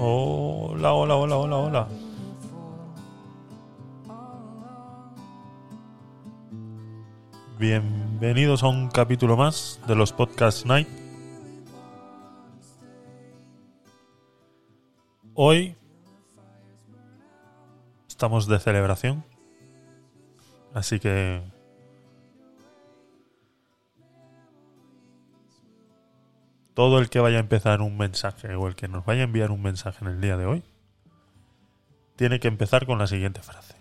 Hola, hola, hola, hola, hola. Bienvenidos a un capítulo más de los Podcast Night. Hoy estamos de celebración, así que todo el que vaya a empezar un mensaje o el que nos vaya a enviar un mensaje en el día de hoy tiene que empezar con la siguiente frase.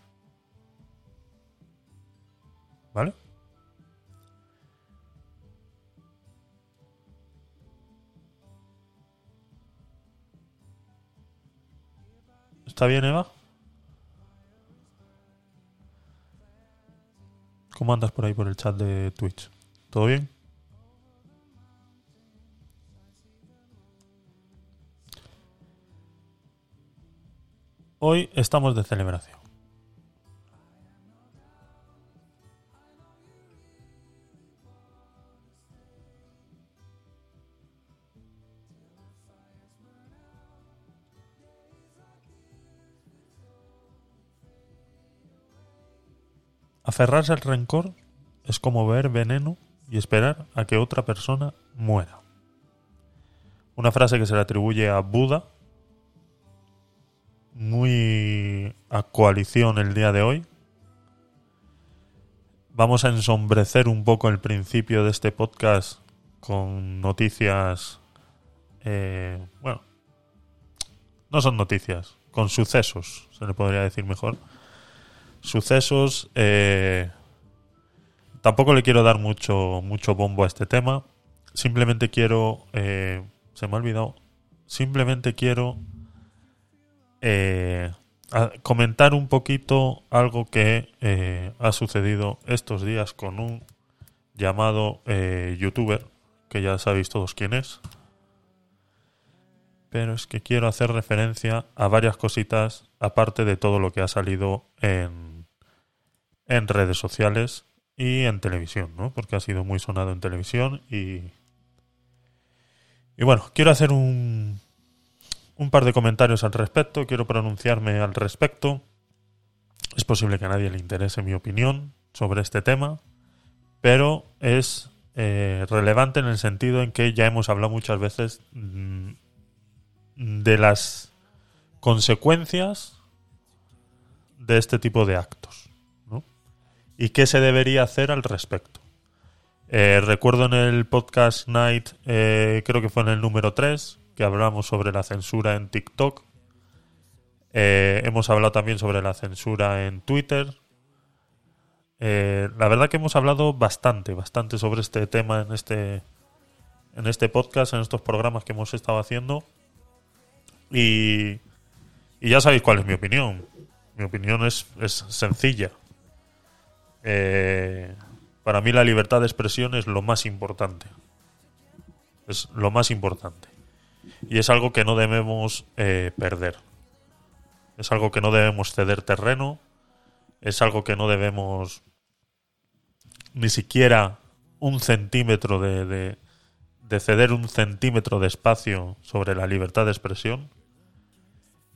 ¿Vale? ¿Está bien, Eva? ¿Cómo andas por ahí por el chat de Twitch? ¿Todo bien? Hoy estamos de celebración. Aferrarse al rencor es como beber veneno y esperar a que otra persona muera. Una frase que se le atribuye a Buda, muy a coalición el día de hoy. Vamos a ensombrecer un poco el principio de este podcast con noticias, eh, bueno, no son noticias, con sucesos, se le podría decir mejor. Sucesos, eh, tampoco le quiero dar mucho, mucho bombo a este tema. Simplemente quiero, eh, se me ha olvidado, simplemente quiero eh, comentar un poquito algo que eh, ha sucedido estos días con un llamado eh, youtuber, que ya sabéis todos quién es. Pero es que quiero hacer referencia a varias cositas, aparte de todo lo que ha salido en, en redes sociales y en televisión, ¿no? Porque ha sido muy sonado en televisión y... Y bueno, quiero hacer un, un par de comentarios al respecto, quiero pronunciarme al respecto. Es posible que a nadie le interese mi opinión sobre este tema, pero es eh, relevante en el sentido en que ya hemos hablado muchas veces mm, de las consecuencias de este tipo de actos ¿no? y qué se debería hacer al respecto. Eh, recuerdo en el podcast Night, eh, creo que fue en el número 3, que hablamos sobre la censura en TikTok. Eh, hemos hablado también sobre la censura en Twitter. Eh, la verdad que hemos hablado bastante, bastante sobre este tema en este, en este podcast, en estos programas que hemos estado haciendo. Y, ya sabéis cuál es mi opinión. Mi opinión es, es sencilla. Eh, para mí la libertad de expresión es lo más importante. Es lo más importante. Y es algo que no debemos eh, perder. Es algo que no debemos ceder terreno. Es algo que no debemos ni siquiera un centímetro de, de, de ceder un centímetro de espacio sobre la libertad de expresión.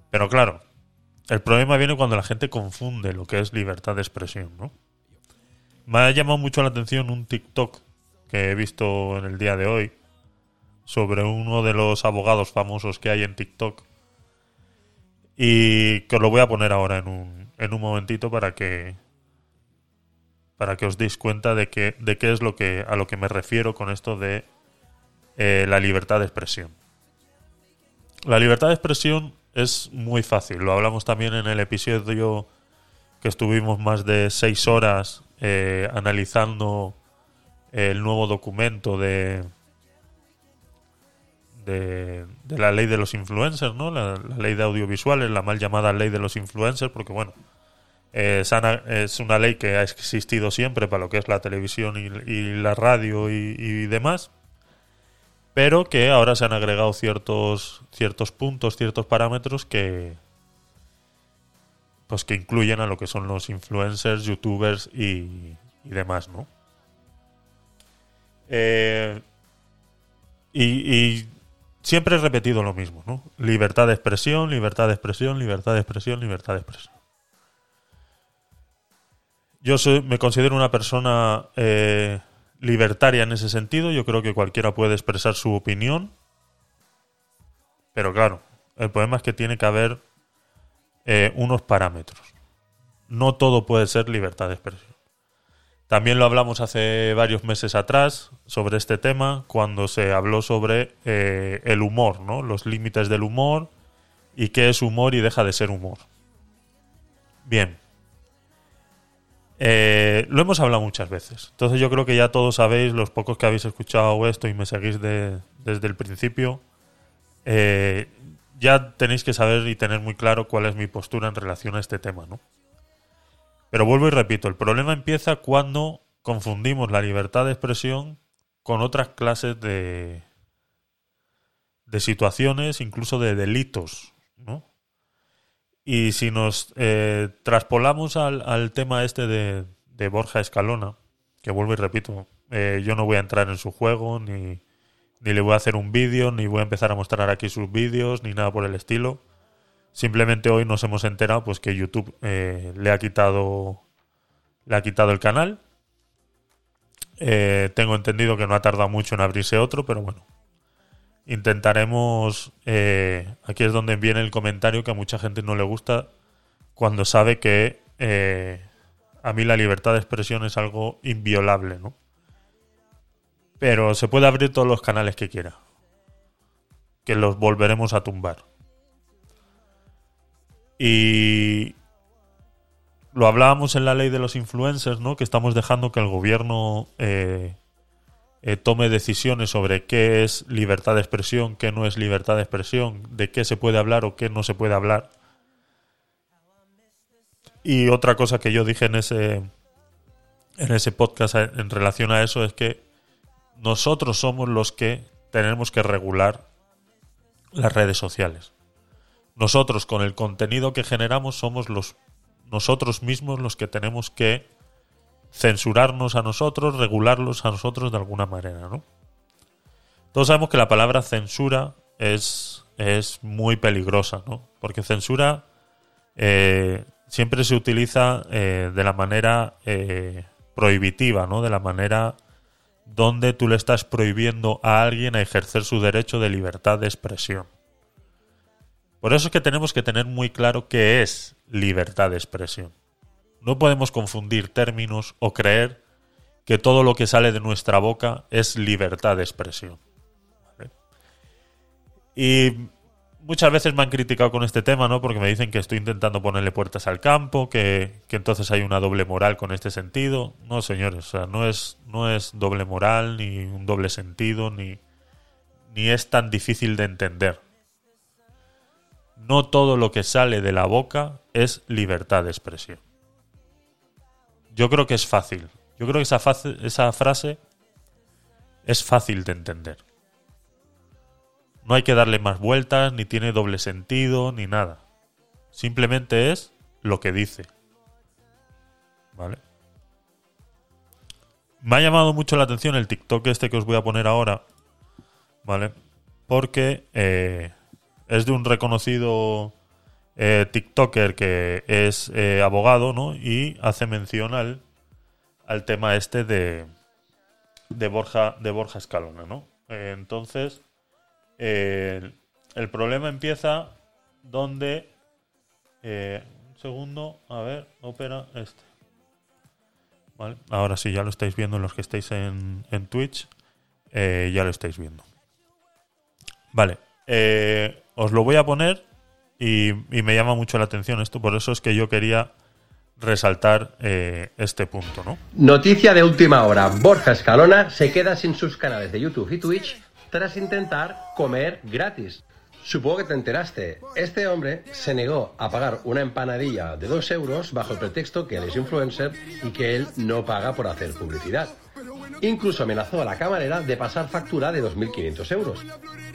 Pero claro, el problema viene cuando la gente confunde lo que es libertad de expresión, ¿no? Me ha llamado mucho la atención un TikTok que he visto en el día de hoy sobre uno de los abogados famosos que hay en TikTok. Y que os lo voy a poner ahora en un, en un momentito para que para que os deis cuenta de que de qué es lo que a lo que me refiero con esto de eh, la libertad de expresión. La libertad de expresión es muy fácil. Lo hablamos también en el episodio que estuvimos más de seis horas eh, analizando el nuevo documento de, de, la ley de los influencers, ¿no? La, ley de audiovisuales, la mal llamada ley de los influencers, porque bueno, es una ley que ha existido siempre para lo que es la televisión y, la radio y, demás, pero que ahora se han agregado ciertos ciertos puntos, ciertos parámetros que pues que incluyen a lo que son los influencers, youtubers y, y demás, ¿no? Eh, y siempre he repetido lo mismo, ¿no? Libertad de expresión, libertad de expresión, libertad de expresión, libertad de expresión. Yo soy- me considero una persona eh, libertaria en ese sentido. Yo creo que cualquiera puede expresar su opinión. Pero claro, el problema es que tiene que haber eh, unos parámetros. No todo puede ser libertad de expresión. También lo hablamos hace varios meses atrás sobre este tema, cuando se habló sobre eh, el humor, ¿no? Los límites del humor y qué es humor y deja de ser humor. Bien. Eh, lo hemos hablado muchas veces. Entonces yo creo que ya todos sabéis, los pocos que habéis escuchado esto y me seguís de- desde el principio, eh, ya tenéis que saber y tener muy claro cuál es mi postura en relación a este tema, ¿no? Pero vuelvo y repito, el problema empieza cuando confundimos la libertad de expresión con otras clases de, de situaciones, incluso de delitos, ¿no? Y si nos eh, traspolamos al, al tema este de, de Borja Escalona, que vuelvo y repito, eh, yo no voy a entrar en su juego, ni, ni le voy a hacer un vídeo, ni voy a empezar a mostrar aquí sus vídeos, ni nada por el estilo. Simplemente hoy nos hemos enterado pues que YouTube eh, le ha quitado le ha quitado el canal. Eh, tengo entendido que no ha tardado mucho en abrirse otro, pero bueno. Intentaremos. eh, aquí es donde viene el comentario que a mucha gente no le gusta cuando sabe que eh, a mí la libertad de expresión es algo inviolable, ¿no? Pero se puede abrir todos los canales que quiera. Que los volveremos a tumbar. Y lo hablábamos en la ley de los influencers, ¿no? Que estamos dejando que el gobierno eh, eh, tome decisiones sobre qué es libertad de expresión, qué no es libertad de expresión, de qué se puede hablar o qué no se puede hablar. Y otra cosa que yo dije en ese en ese podcast eh, en relación a eso es que nosotros somos los que tenemos que regular las redes sociales. Nosotros con el contenido que generamos somos los nosotros mismos los que tenemos que censurarnos a nosotros, regularlos a nosotros de alguna manera, ¿no? Todos sabemos que la palabra censura es, es muy peligrosa, ¿no? Porque censura eh, siempre se utiliza eh, de la manera eh, prohibitiva, ¿no? De la manera donde tú le estás prohibiendo a alguien a ejercer su derecho de libertad de expresión. Por eso es que tenemos que tener muy claro qué es libertad de expresión. No podemos confundir términos o creer que todo lo que sale de nuestra boca es libertad de expresión. Y muchas veces me han criticado con este tema, ¿no? Porque me dicen que estoy intentando ponerle puertas al campo, que, entonces hay una doble moral con este sentido. No, señores, o sea, no es, doble moral, ni un doble sentido, ni es tan difícil de entender. No todo lo que sale de la boca es libertad de expresión. Yo creo que es fácil. Yo creo que esa, frase es fácil de entender. No hay que darle más vueltas, ni tiene doble sentido, ni nada. Simplemente es lo que dice. ¿Vale? Me ha llamado mucho la atención el TikTok este que os voy a poner ahora. ¿Vale? Porque eh, es de un reconocido eh, TikToker que es eh, abogado, ¿no? Y hace mención al, al tema este de, de Borja, de Borja Escalona, ¿no? Eh, entonces, el, problema empieza donde. un segundo, a ver, opera este. Vale, ahora sí, ya lo estáis viendo los que estáis en, en Twitch. ya lo estáis viendo. Vale, eh, os lo voy a poner y, me llama mucho la atención esto, por eso es que yo quería resaltar eh, este punto, ¿no? Noticia de última hora. Borja Escalona se queda sin sus canales de YouTube y Twitch tras intentar comer gratis. Supongo que te enteraste. Este hombre se negó a pagar una empanadilla de 2 euros bajo el pretexto que él es influencer y que él no paga por hacer publicidad. Incluso amenazó a la camarera de pasar factura de 2.500 euros.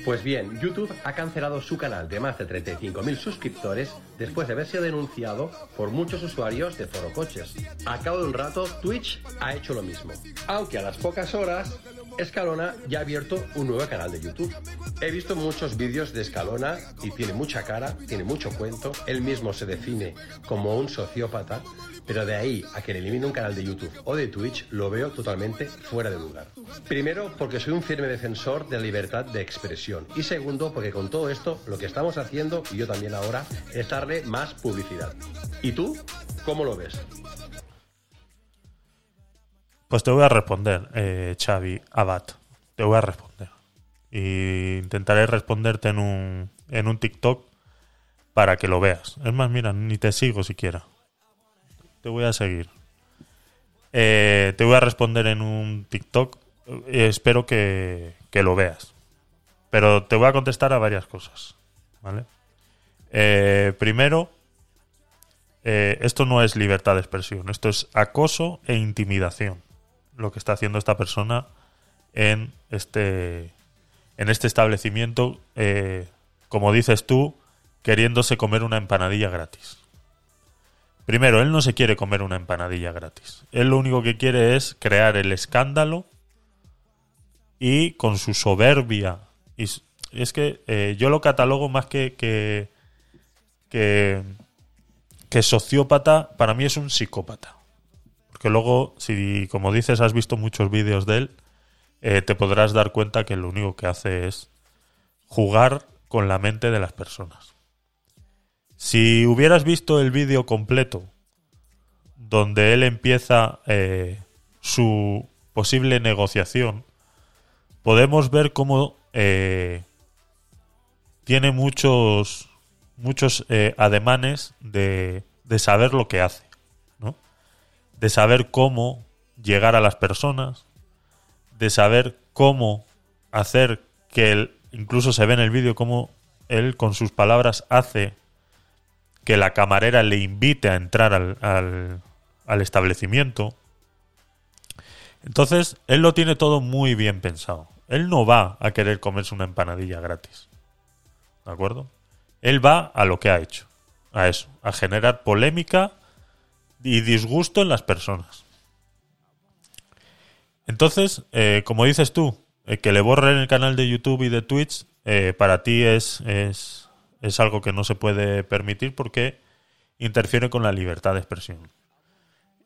Pues bien, YouTube ha cancelado su canal de más de 35.000 suscriptores después de haber sido denunciado por muchos usuarios de Foro Coches. A cabo de un rato, Twitch ha hecho lo mismo. Aunque a las pocas horas, Escalona ya ha abierto un nuevo canal de YouTube. He visto muchos vídeos de Escalona y tiene mucha cara, tiene mucho cuento. Él mismo se define como un sociópata, pero de ahí a que le elimine un canal de YouTube o de Twitch lo veo totalmente fuera de lugar. Primero, porque soy un firme defensor de la libertad de expresión. Y segundo, porque con todo esto lo que estamos haciendo, y yo también ahora, es darle más publicidad. ¿Y tú? ¿Cómo lo ves? Pues te voy a responder, eh, Xavi Abad. Te voy a responder. Y intentaré responderte en un, en un TikTok para que lo veas. Es más, mira, ni te sigo siquiera. Te voy a seguir. Eh, te voy a responder en un TikTok. Eh, espero que, que lo veas. Pero te voy a contestar a varias cosas. ¿Vale? Eh, primero, esto no es libertad de expresión, esto es acoso e intimidación. Lo que está haciendo esta persona en este, en este establecimiento, como dices tú, queriéndose comer una empanadilla gratis. Primero, él no se quiere comer una empanadilla gratis. Él lo único que quiere es crear el escándalo y con su soberbia. Y es que eh, yo lo catalogo más que, que, que, que sociópata, para mí es un psicópata. Porque luego, si como dices, has visto muchos vídeos de él, eh, te podrás dar cuenta que lo único que hace es jugar con la mente de las personas. Si hubieras visto el vídeo completo, donde él empieza eh, su posible negociación, podemos ver cómo eh, tiene muchos muchos eh, ademanes de, de saber lo que hace, ¿no? De saber cómo llegar a las personas, de saber cómo hacer que él, incluso se ve en el vídeo cómo él con sus palabras hace que la camarera le invite a entrar al, al, establecimiento. Entonces, él lo tiene todo muy bien pensado. Él no va a querer comerse una empanadilla gratis. ¿De acuerdo? Él va a lo que ha hecho. A eso. A generar polémica y disgusto en las personas. Entonces, eh, como dices tú, eh, que le borren el canal de YouTube y de Twitch, eh, para ti es, es algo que no se puede permitir porque interfiere con la libertad de expresión.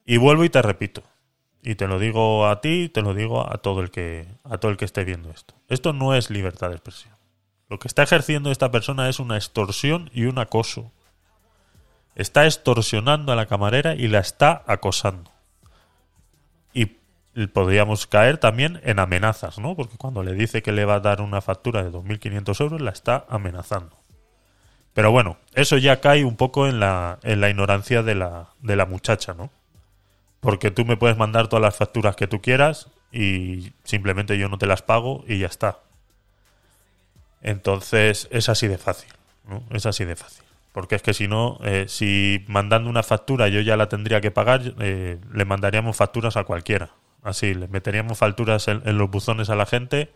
Y vuelvo y te repito, y te lo digo a ti, te lo digo a todo el que a todo el que esté viendo esto. Esto no es libertad de expresión. Lo que está ejerciendo esta persona es una extorsión y un acoso. Está extorsionando a la camarera y la está acosando. Y podríamos caer también en amenazas, ¿no? Porque cuando le dice que le va a dar una factura de 2.500 euros, la está amenazando. Pero bueno, eso ya cae un poco en la, en la ignorancia de la, de la muchacha, ¿no? Porque tú me puedes mandar todas las facturas que tú quieras y simplemente yo no te las pago y ya está. Entonces es así de fácil, ¿no? Es así de fácil. Porque es que si no, eh, si mandando una factura yo ya la tendría que pagar, eh, le mandaríamos facturas a cualquiera. Así, le meteríamos facturas en, en los buzones a la gente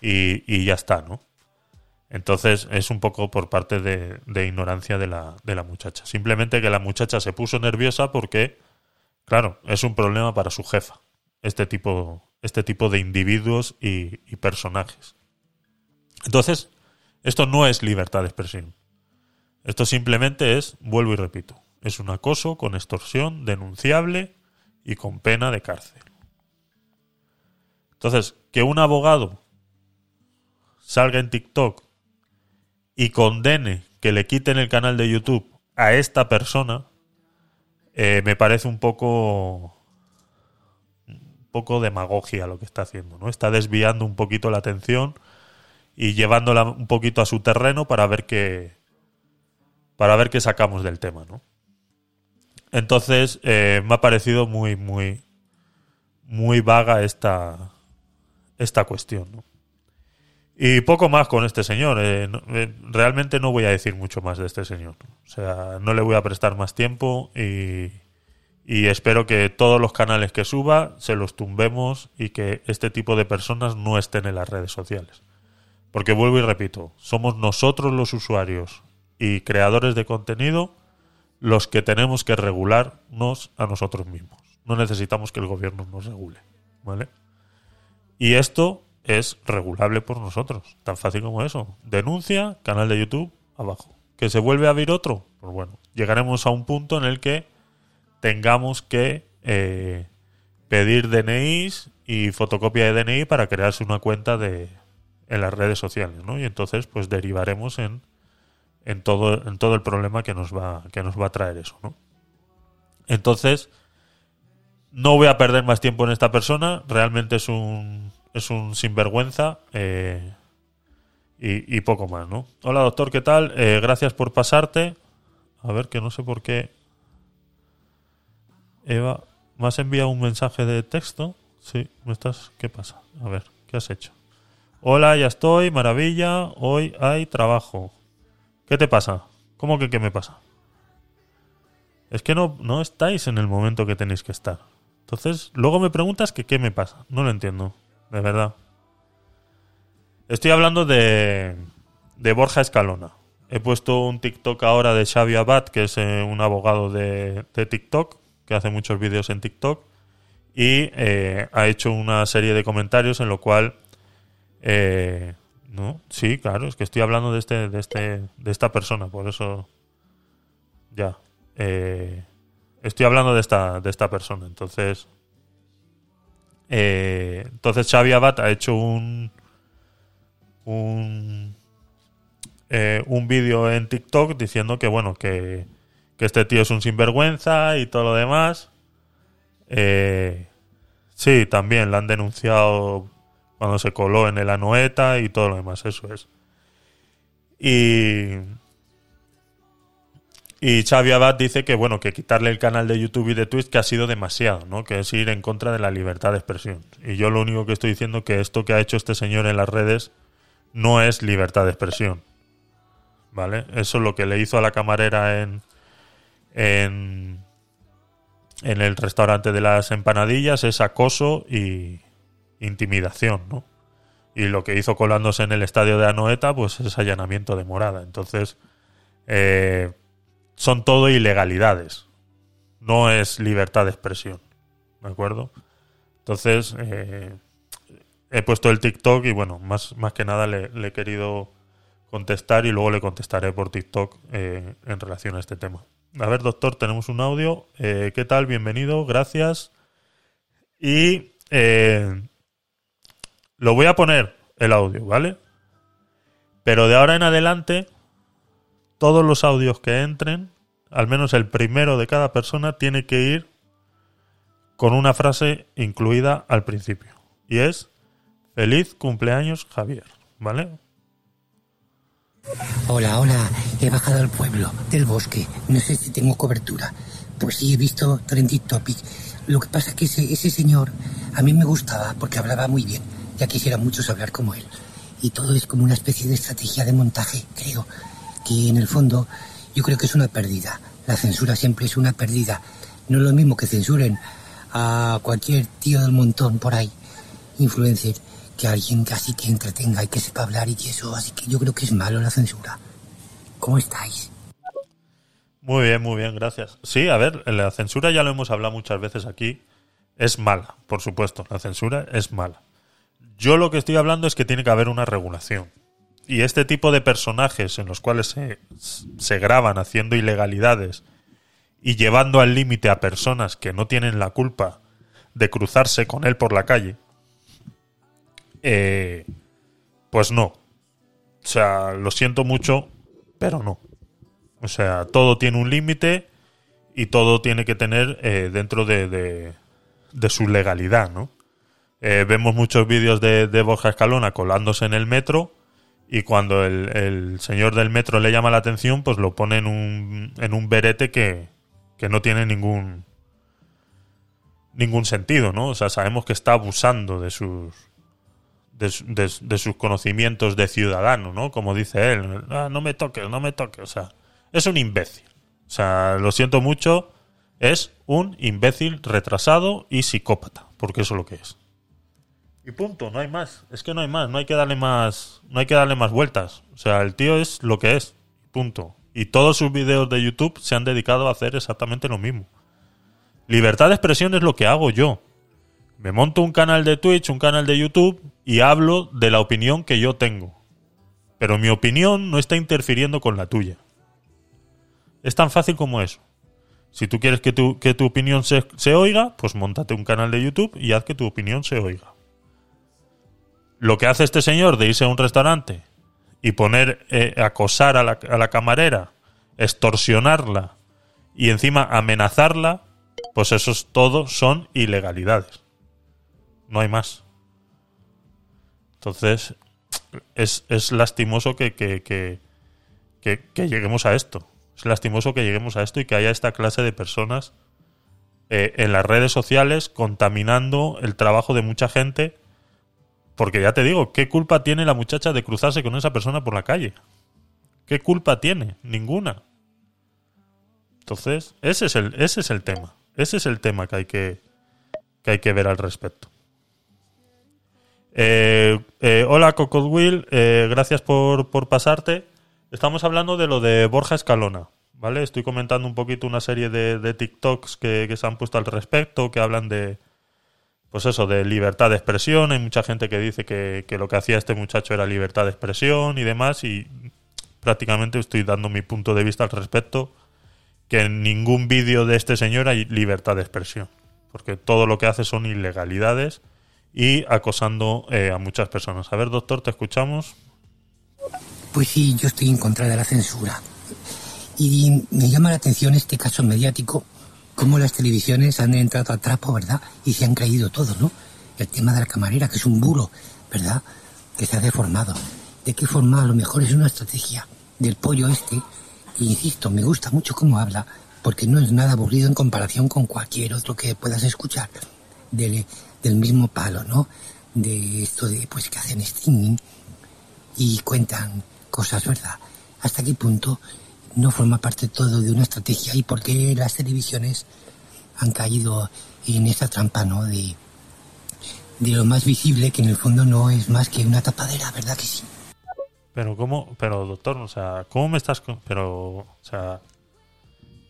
y, y, ya está, ¿no? Entonces es un poco por parte de, de ignorancia de la, de la muchacha. Simplemente que la muchacha se puso nerviosa porque, claro, es un problema para su jefa. Este tipo, este tipo de individuos y, y personajes. Entonces, esto no es libertad de expresión. Esto simplemente es, vuelvo y repito, es un acoso con extorsión denunciable y con pena de cárcel. Entonces, que un abogado salga en TikTok y condene que le quiten el canal de YouTube a esta persona, eh, me parece un poco un poco demagogia lo que está haciendo, ¿no? Está desviando un poquito la atención y llevándola un poquito a su terreno para ver qué para ver qué sacamos del tema, ¿no? Entonces, eh, me ha parecido muy, muy, muy vaga esta, esta cuestión. ¿no? Y poco más con este señor. eh, no- eh, realmente no voy a decir mucho más de este señor. O sea, no le voy a prestar más tiempo y, y espero que todos los canales que suba se los tumbemos y que este tipo de personas no estén en las redes sociales. Porque vuelvo y repito, somos nosotros los usuarios y creadores de contenido los que tenemos que regularnos a nosotros mismos. No necesitamos que el gobierno nos regule, ¿vale? Y esto es regulable por nosotros, tan fácil como eso. Denuncia, canal de YouTube, abajo. ¿Que se vuelve a abrir otro? Pues bueno, llegaremos a un punto en el que tengamos que eh, pedir DNIs y fotocopia de DNI para crearse una cuenta de en las redes sociales, ¿no? Y entonces pues derivaremos en, en todo en todo el problema que nos va que nos va a traer eso, ¿no? Entonces no voy a perder más tiempo en esta persona, realmente es un es un sinvergüenza eh, y, poco más, ¿no? Hola doctor, ¿qué tal? Eh, gracias por pasarte. A ver, que no sé por qué Eva, ¿me has enviado un mensaje de texto? Sí, ¿me estás? ¿Qué pasa? A ver, ¿qué has hecho? Hola, ya estoy, maravilla, hoy hay trabajo. ¿Qué te pasa? ¿Cómo que qué me pasa? Es que no, no estáis en el momento que tenéis que estar. Entonces, luego me preguntas que qué me pasa. No lo entiendo, de verdad. Estoy hablando de, de Borja Escalona. He puesto un TikTok ahora de Xavi Abad, que es eh, un abogado de, de TikTok, que hace muchos vídeos en TikTok, y eh, ha hecho una serie de comentarios en lo cual eh, no, sí, claro, es que estoy hablando de este, de este, de esta persona, por eso ya. Eh, estoy hablando de esta, de esta persona, entonces. Eh, entonces Xavi Abad ha hecho un un eh, un vídeo en TikTok diciendo que bueno que, que este tío es un sinvergüenza y todo lo demás. Eh, sí, también la han denunciado cuando se coló en el Anoeta y todo lo demás, eso es. Y. Y Xavi Abad dice que, bueno, que quitarle el canal de YouTube y de Twitch que ha sido demasiado, ¿no? Que es ir en contra de la libertad de expresión. Y yo lo único que estoy diciendo que esto que ha hecho este señor en las redes no es libertad de expresión. ¿Vale? Eso es lo que le hizo a la camarera en. en. en el restaurante de las empanadillas es acoso y intimidación, ¿no? Y lo que hizo colándose en el estadio de Anoeta, pues es allanamiento de morada. Entonces, eh, son todo ilegalidades. No es libertad de expresión. ¿De acuerdo? Entonces, eh, he puesto el TikTok y bueno, más, más que nada le, he querido contestar y luego le contestaré por TikTok eh, en relación a este tema. A ver, doctor, tenemos un audio. Eh, ¿Qué tal? Bienvenido, gracias. Y lo voy a poner el audio, ¿vale? Pero de ahora en adelante, todos los audios que entren, al menos el primero de cada persona, tiene que ir con una frase incluida al principio. Y es, feliz cumpleaños Javier, ¿vale? Hola, hola, he bajado al pueblo del bosque. No sé si tengo cobertura. Pues sí, he visto Trending Topic. Lo que pasa es que ese, ese señor a mí me gustaba porque hablaba muy bien. Ya quisiera muchos hablar como él. Y todo es como una especie de estrategia de montaje, creo. Que en el fondo yo creo que es una pérdida. La censura siempre es una pérdida. No es lo mismo que censuren a cualquier tío del montón por ahí, influencer, que alguien casi que entretenga y que sepa hablar y eso. Así que yo creo que es malo la censura. ¿Cómo estáis? Muy bien, muy bien, gracias. Sí, a ver, la censura ya lo hemos hablado muchas veces aquí. Es mala, por supuesto, la censura es mala. Yo lo que estoy hablando es que tiene que haber una regulación. Y este tipo de personajes en los cuales se, se graban haciendo ilegalidades y llevando al límite a personas que no tienen la culpa de cruzarse con él por la calle, eh, pues no. O sea, lo siento mucho, pero no. O sea, todo tiene un límite y todo tiene que tener eh, dentro de, de, su legalidad, ¿no? Eh, vemos muchos vídeos de, de, Borja Escalona colándose en el metro y cuando el, el, señor del metro le llama la atención, pues lo pone en un, en un berete que, que no tiene ningún ningún sentido, ¿no? O sea, sabemos que está abusando de sus de, de sus conocimientos de ciudadano, ¿no? Como dice él, "Ah, no me toques, no me toques, o sea, es un imbécil. O sea, lo siento mucho, es un imbécil retrasado y psicópata, porque eso es lo que es. Y punto, no hay más. Es que no hay más, no hay que darle más, no hay que darle más vueltas. O sea, el tío es lo que es. Punto. Y todos sus vídeos de YouTube se han dedicado a hacer exactamente lo mismo. Libertad de expresión es lo que hago yo. Me monto un canal de Twitch, un canal de YouTube y hablo de la opinión que yo tengo. Pero mi opinión no está interfiriendo con la tuya. Es tan fácil como eso. Si tú quieres que tu, que tu opinión se, se oiga, pues montate un canal de YouTube y haz que tu opinión se oiga. Lo que hace este señor de irse a un restaurante y poner, eh, acosar a la, camarera, extorsionarla y encima amenazarla, pues esos todos son ilegalidades. No hay más. Entonces, es, es lastimoso que, que, que, que- que lleguemos a esto. Es lastimoso que lleguemos a esto y que haya esta clase de personas eh, en las redes sociales contaminando el trabajo de mucha gente. Porque ya te digo, ¿qué culpa tiene la muchacha de cruzarse con esa persona por la calle? ¿Qué culpa tiene? Ninguna. Entonces, ese es el, ese es el tema. Ese es el tema que hay que, que hay que ver al respecto. Eh, eh, hola Cocodwill, eh, gracias por, por pasarte. Estamos hablando de lo de Borja Escalona, ¿vale? Estoy comentando un poquito una serie de, TikToks que se han puesto al respecto, que hablan de, pues eso, de libertad de expresión. Hay mucha gente que dice que, que lo que hacía este muchacho era libertad de expresión y demás, y prácticamente estoy dando mi punto de vista al respecto, que en ningún vídeo de este señor hay libertad de expresión, porque todo lo que hace son ilegalidades y acosando eh, a muchas personas. A ver, doctor, te escuchamos. Pues sí, yo estoy en contra de la censura. Y me llama la atención este caso mediático, cómo las televisiones han entrado a trapo, ¿verdad? Y se han creído todo, ¿no? El tema de la camarera, que es un bulo, ¿verdad? Que se ha deformado. ¿De qué forma? A lo mejor es una estrategia del pollo este. Insisto, me gusta mucho cómo habla, porque no es nada aburrido en comparación con cualquier otro que puedas escuchar del, del mismo palo, ¿no? De esto de, pues, que hacen streaming y cuentan cosas, ¿verdad? ¿Hasta qué punto no forma parte todo de una estrategia y por qué las televisiones han caído en esa trampa, ¿no? De, de lo más visible, que en el fondo no es más que una tapadera, ¿verdad que sí? Pero cómo, pero doctor, o sea, ¿cómo me estás, pero, o sea,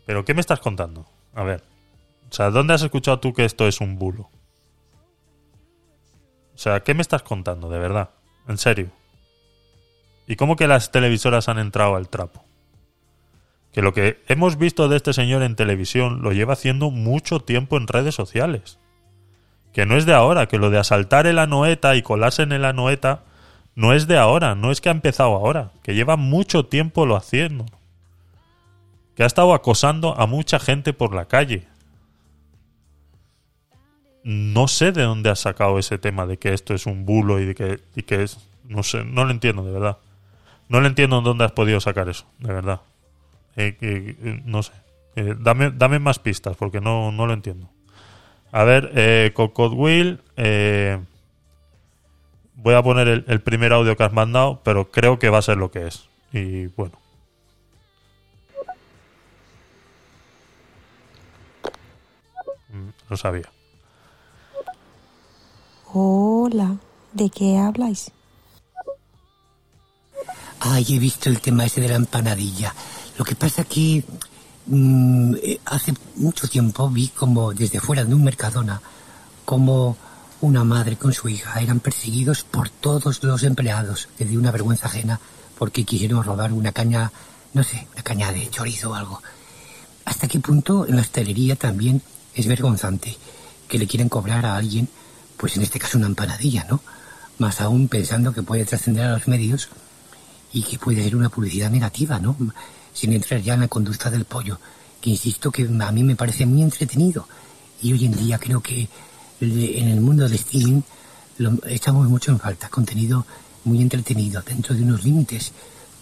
pero qué me estás contando? A ver, o sea, ¿dónde has escuchado tú que esto es un bulo? O sea, ¿qué me estás contando, de verdad? En serio. ¿Y cómo que las televisoras han entrado al trapo? Que lo que hemos visto de este señor en televisión lo lleva haciendo mucho tiempo en redes sociales. Que no es de ahora, que lo de asaltar el anoeta y colarse en el anoeta no es de ahora, no es que ha empezado ahora, que lleva mucho tiempo lo haciendo. Que ha estado acosando a mucha gente por la calle. No sé de dónde ha sacado ese tema de que esto es un bulo y de que, y que es. No sé, no lo entiendo, de verdad. No le entiendo en dónde has podido sacar eso, de verdad. Eh, eh, no sé. Eh, dame, dame más pistas, porque no, no lo entiendo. A ver, eh, eh, voy a poner el, el primer audio que has mandado, pero creo que va a ser lo que es. Y bueno. Mm, Lo sabía. Hola, ¿de qué habláis? Ay, he visto el tema ese de la empanadilla. Lo que pasa que mm, eh, hace mucho tiempo vi como desde fuera de un Mercadona como una madre con su hija eran perseguidos por todos los empleados. Les dio una vergüenza ajena porque quisieron robar una caña, no sé, una caña de chorizo o algo. ¿Hasta qué punto en la hostelería también es vergonzante que le quieren cobrar a alguien, pues en este caso una empanadilla, ¿no? Más aún pensando que puede trascender a los medios y que puede ser una publicidad negativa, ¿no? Sin entrar ya en la conducta del pollo, que insisto que a mí me parece muy entretenido. Y hoy en día creo que en el mundo del streaming lo echamos mucho en falta, contenido muy entretenido, dentro de unos límites,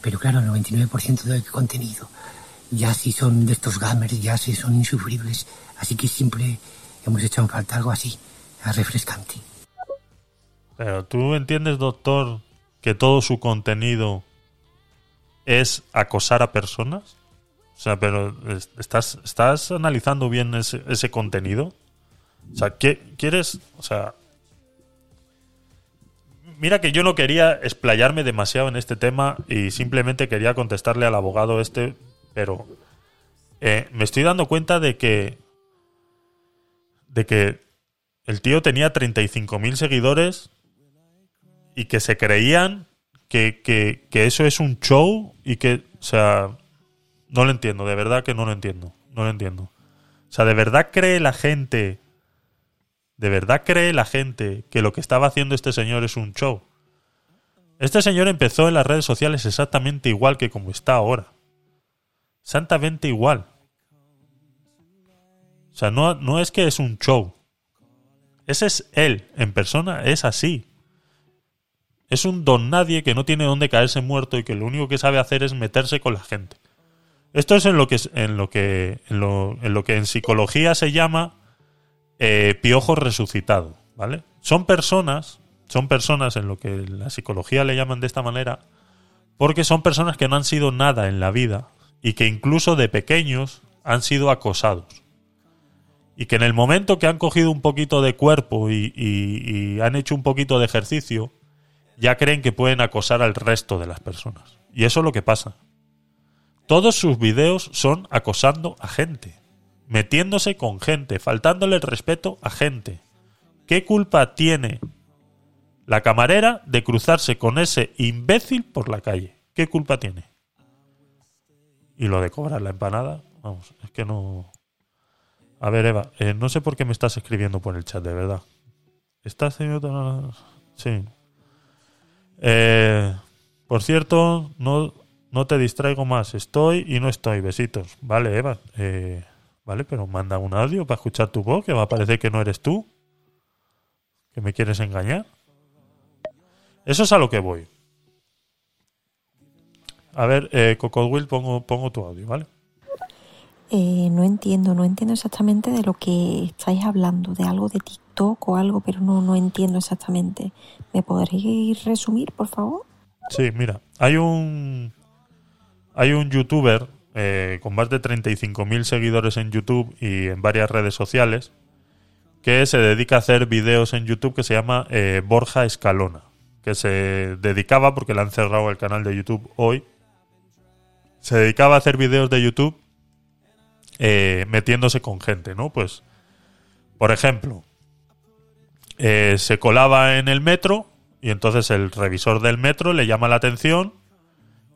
pero claro, el 99% de contenido ya sí son de estos gamers, ya sí son insufribles. Así que siempre hemos hecho en falta algo así, refrescante. Pero tú entiendes, doctor, que todo su contenido es acosar a personas. O sea, pero es- estás, estás analizando bien ese, ese contenido. O sea, ¿qué, ¿quieres? O sea, mira que yo no quería explayarme demasiado en este tema y simplemente quería contestarle al abogado este, pero eh, me estoy dando cuenta de que de que el tío tenía 35.000 seguidores y que se creían que, que, que eso es un show y que, o sea, no lo entiendo, de verdad que no lo entiendo, no lo entiendo. O sea, de verdad cree la gente, de verdad cree la gente que lo que estaba haciendo este señor es un show. Este señor empezó en las redes sociales exactamente igual que como está ahora. Santamente igual. O sea, no, no es que es un show. Ese es él, en persona, es así. Es un don nadie que no tiene dónde caerse muerto y que lo único que sabe hacer es meterse con la gente. Esto es en lo que en lo que en lo, que en psicología se llama eh, piojo resucitado, ¿vale? Son personas, son personas en lo que en la psicología le llaman de esta manera, porque son personas que no han sido nada en la vida y que incluso de pequeños han sido acosados y que en el momento que han cogido un poquito de cuerpo y- y han hecho un poquito de ejercicio, ya creen que pueden acosar al resto de las personas. Y eso es lo que pasa. Todos sus videos son acosando a gente, metiéndose con gente, faltándole el respeto a gente. ¿Qué culpa tiene la camarera de cruzarse con ese imbécil por la calle? ¿Qué culpa tiene? Y lo de cobrar la empanada, vamos, es que no... A ver, Eva, eh, no sé por qué me estás escribiendo por el chat, de verdad. ¿Estás teniendo... Sí. Eh, por cierto, no, no te distraigo más. Estoy y no estoy. Besitos. Vale, Eva. Eh, vale, pero manda un audio para escuchar tu voz, que va a parecer que no eres tú. Que me quieres engañar. Eso es a lo que voy. A ver, eh, Cocodwill, pongo, pongo tu audio, ¿vale? Eh, no entiendo, no entiendo exactamente de lo que estáis hablando, de algo de TikTok o algo, pero no, no entiendo exactamente. ¿Me podréis resumir, por favor? Sí, mira, hay un hay un youtuber eh, con más de 35.000 seguidores en YouTube y en varias redes sociales que se dedica a hacer vídeos en YouTube que se llama eh, Borja Escalona, que se dedicaba, porque le han cerrado el canal de YouTube hoy, se dedicaba a hacer vídeos de YouTube eh, metiéndose con gente, ¿no? Pues, por ejemplo, eh, se colaba en el metro y entonces el revisor del metro le llama la atención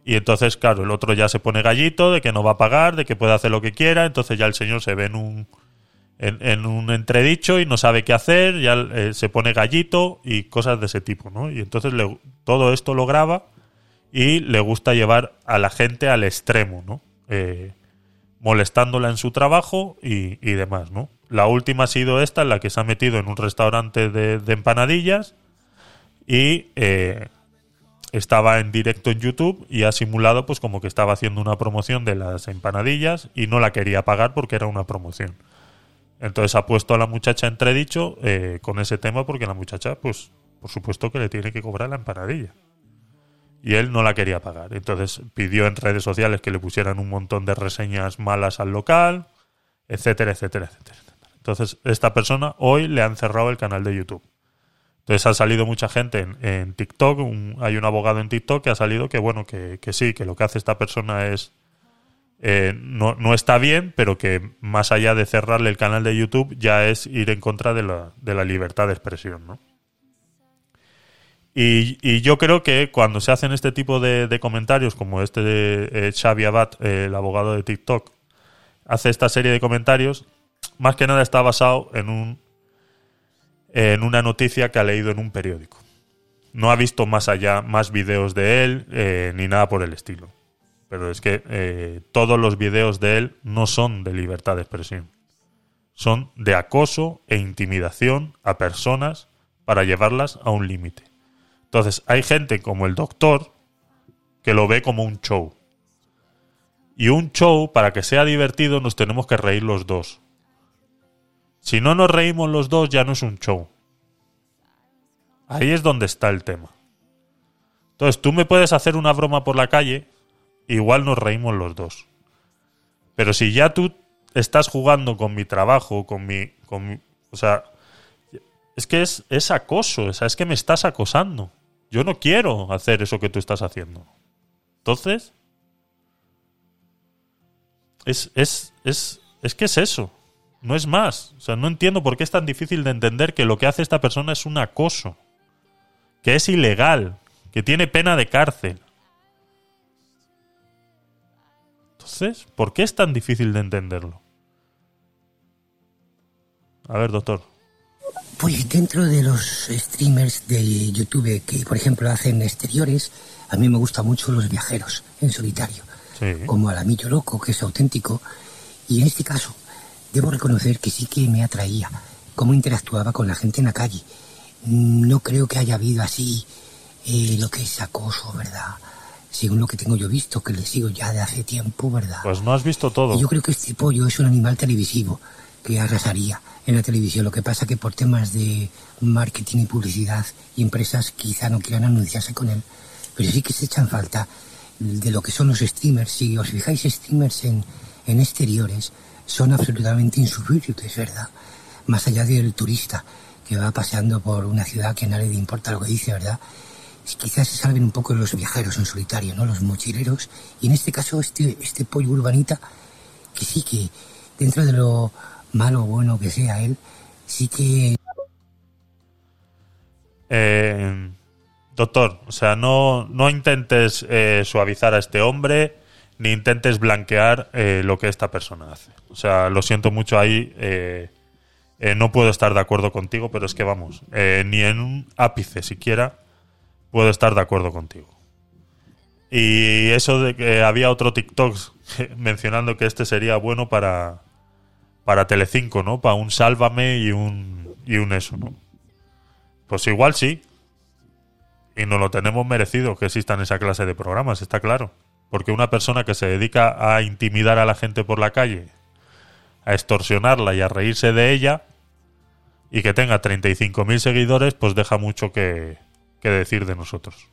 y entonces, claro, el otro ya se pone gallito de que no va a pagar, de que puede hacer lo que quiera, entonces ya el señor se ve en un, en, un entredicho y no sabe qué hacer, ya eh, se pone gallito y cosas de ese tipo, ¿no? Y entonces le- todo esto lo graba y le gusta llevar a la gente al extremo, ¿no? Eh, molestándola en su trabajo y, y demás, ¿no? La última ha sido esta, en la que se ha metido en un restaurante de, empanadillas y eh, estaba en directo en YouTube y ha simulado pues como que estaba haciendo una promoción de las empanadillas y no la quería pagar porque era una promoción. Entonces ha puesto a la muchacha entredicho eh, con ese tema porque la muchacha pues por supuesto que le tiene que cobrar la empanadilla. Y él no la quería pagar. Entonces pidió en redes sociales que le pusieran un montón de reseñas malas al local, etcétera, etcétera, etcétera. Entonces esta persona hoy le han cerrado el canal de YouTube. Entonces ha salido mucha gente en, en TikTok, un- hay un abogado en TikTok que ha salido que bueno, que, que sí, que lo que hace esta persona es eh, no, no está bien, pero que más allá de cerrarle el canal de YouTube ya es ir en contra de la, de la libertad de expresión, ¿no? Y, y yo creo que cuando se hacen este tipo de, de comentarios, como este de eh, Xavi Abad, el abogado de TikTok, hace esta serie de comentarios, más que nada está basado en un en una noticia que ha leído en un periódico. No ha visto más allá, más videos de él, eh, ni nada por el estilo. Pero es que eh, todos los videos de él no son de libertad de expresión. Son de acoso e intimidación a personas para llevarlas a un límite. Entonces, hay gente como el doctor que lo ve como un show. Y un show, para que sea divertido, nos tenemos que reír los dos. Si no nos reímos los dos, ya no es un show. Ahí es donde está el tema. Entonces, tú me puedes hacer una broma por la calle, igual nos reímos los dos. Pero si ya tú estás jugando con mi trabajo, con mi. Con mi- o sea, es que es, es acoso, o sea, es que me estás acosando. Yo no quiero hacer eso que tú estás haciendo. Entonces. Es, es, es, es que es eso. No es más. O sea, no entiendo por qué es tan difícil de entender que lo que hace esta persona es un acoso. Que es ilegal. Que tiene pena de cárcel. Entonces, ¿por qué es tan difícil de entenderlo? A ver, doctor. Pues dentro de los streamers de YouTube que, por ejemplo, hacen exteriores, a mí me gustan mucho los viajeros en solitario, Sí. como Alamillo Loco, que es auténtico. Y en este caso, debo reconocer que sí que me atraía cómo interactuaba con la gente en la calle. No creo que haya habido así eh, lo que es acoso, ¿verdad? Según lo que tengo yo visto, que le sigo ya de hace tiempo, ¿verdad? Pues no has visto todo. Y yo creo que este pollo es un animal televisivo que arrasaría en la televisión. Lo que pasa que por temas de marketing y publicidad y empresas quizá no quieran anunciarse con él. Pero sí que se echan falta de lo que son los streamers. Si os fijáis, streamers en, en exteriores son absolutamente insufribles, ¿verdad? Más allá del turista que va paseando por una ciudad que a nadie le importa lo que dice, ¿verdad? quizás se salven un poco los viajeros en solitario, ¿no? Los mochileros. Y en este caso, este, este pollo urbanita, que sí que, dentro de lo malo o bueno que sea él, sí que Eh, doctor, o sea, no, no intentes eh, suavizar a este hombre ni intentes blanquear eh, lo que esta persona hace. O sea, lo siento mucho ahí. eh, eh, no puedo estar de acuerdo contigo, pero es que vamos, ni en un ápice siquiera puedo estar de acuerdo contigo. Y eso de que había otro TikTok mencionando que este sería bueno para, para Telecinco, ¿no? Para un Sálvame y un, y un eso, ¿no? Pues igual sí. Y no lo tenemos merecido que existan esa clase de programas, está claro. Porque una persona que se dedica a intimidar a la gente por la calle, a extorsionarla y a reírse de ella, y que tenga 35.000 seguidores, pues deja mucho que, que decir de nosotros.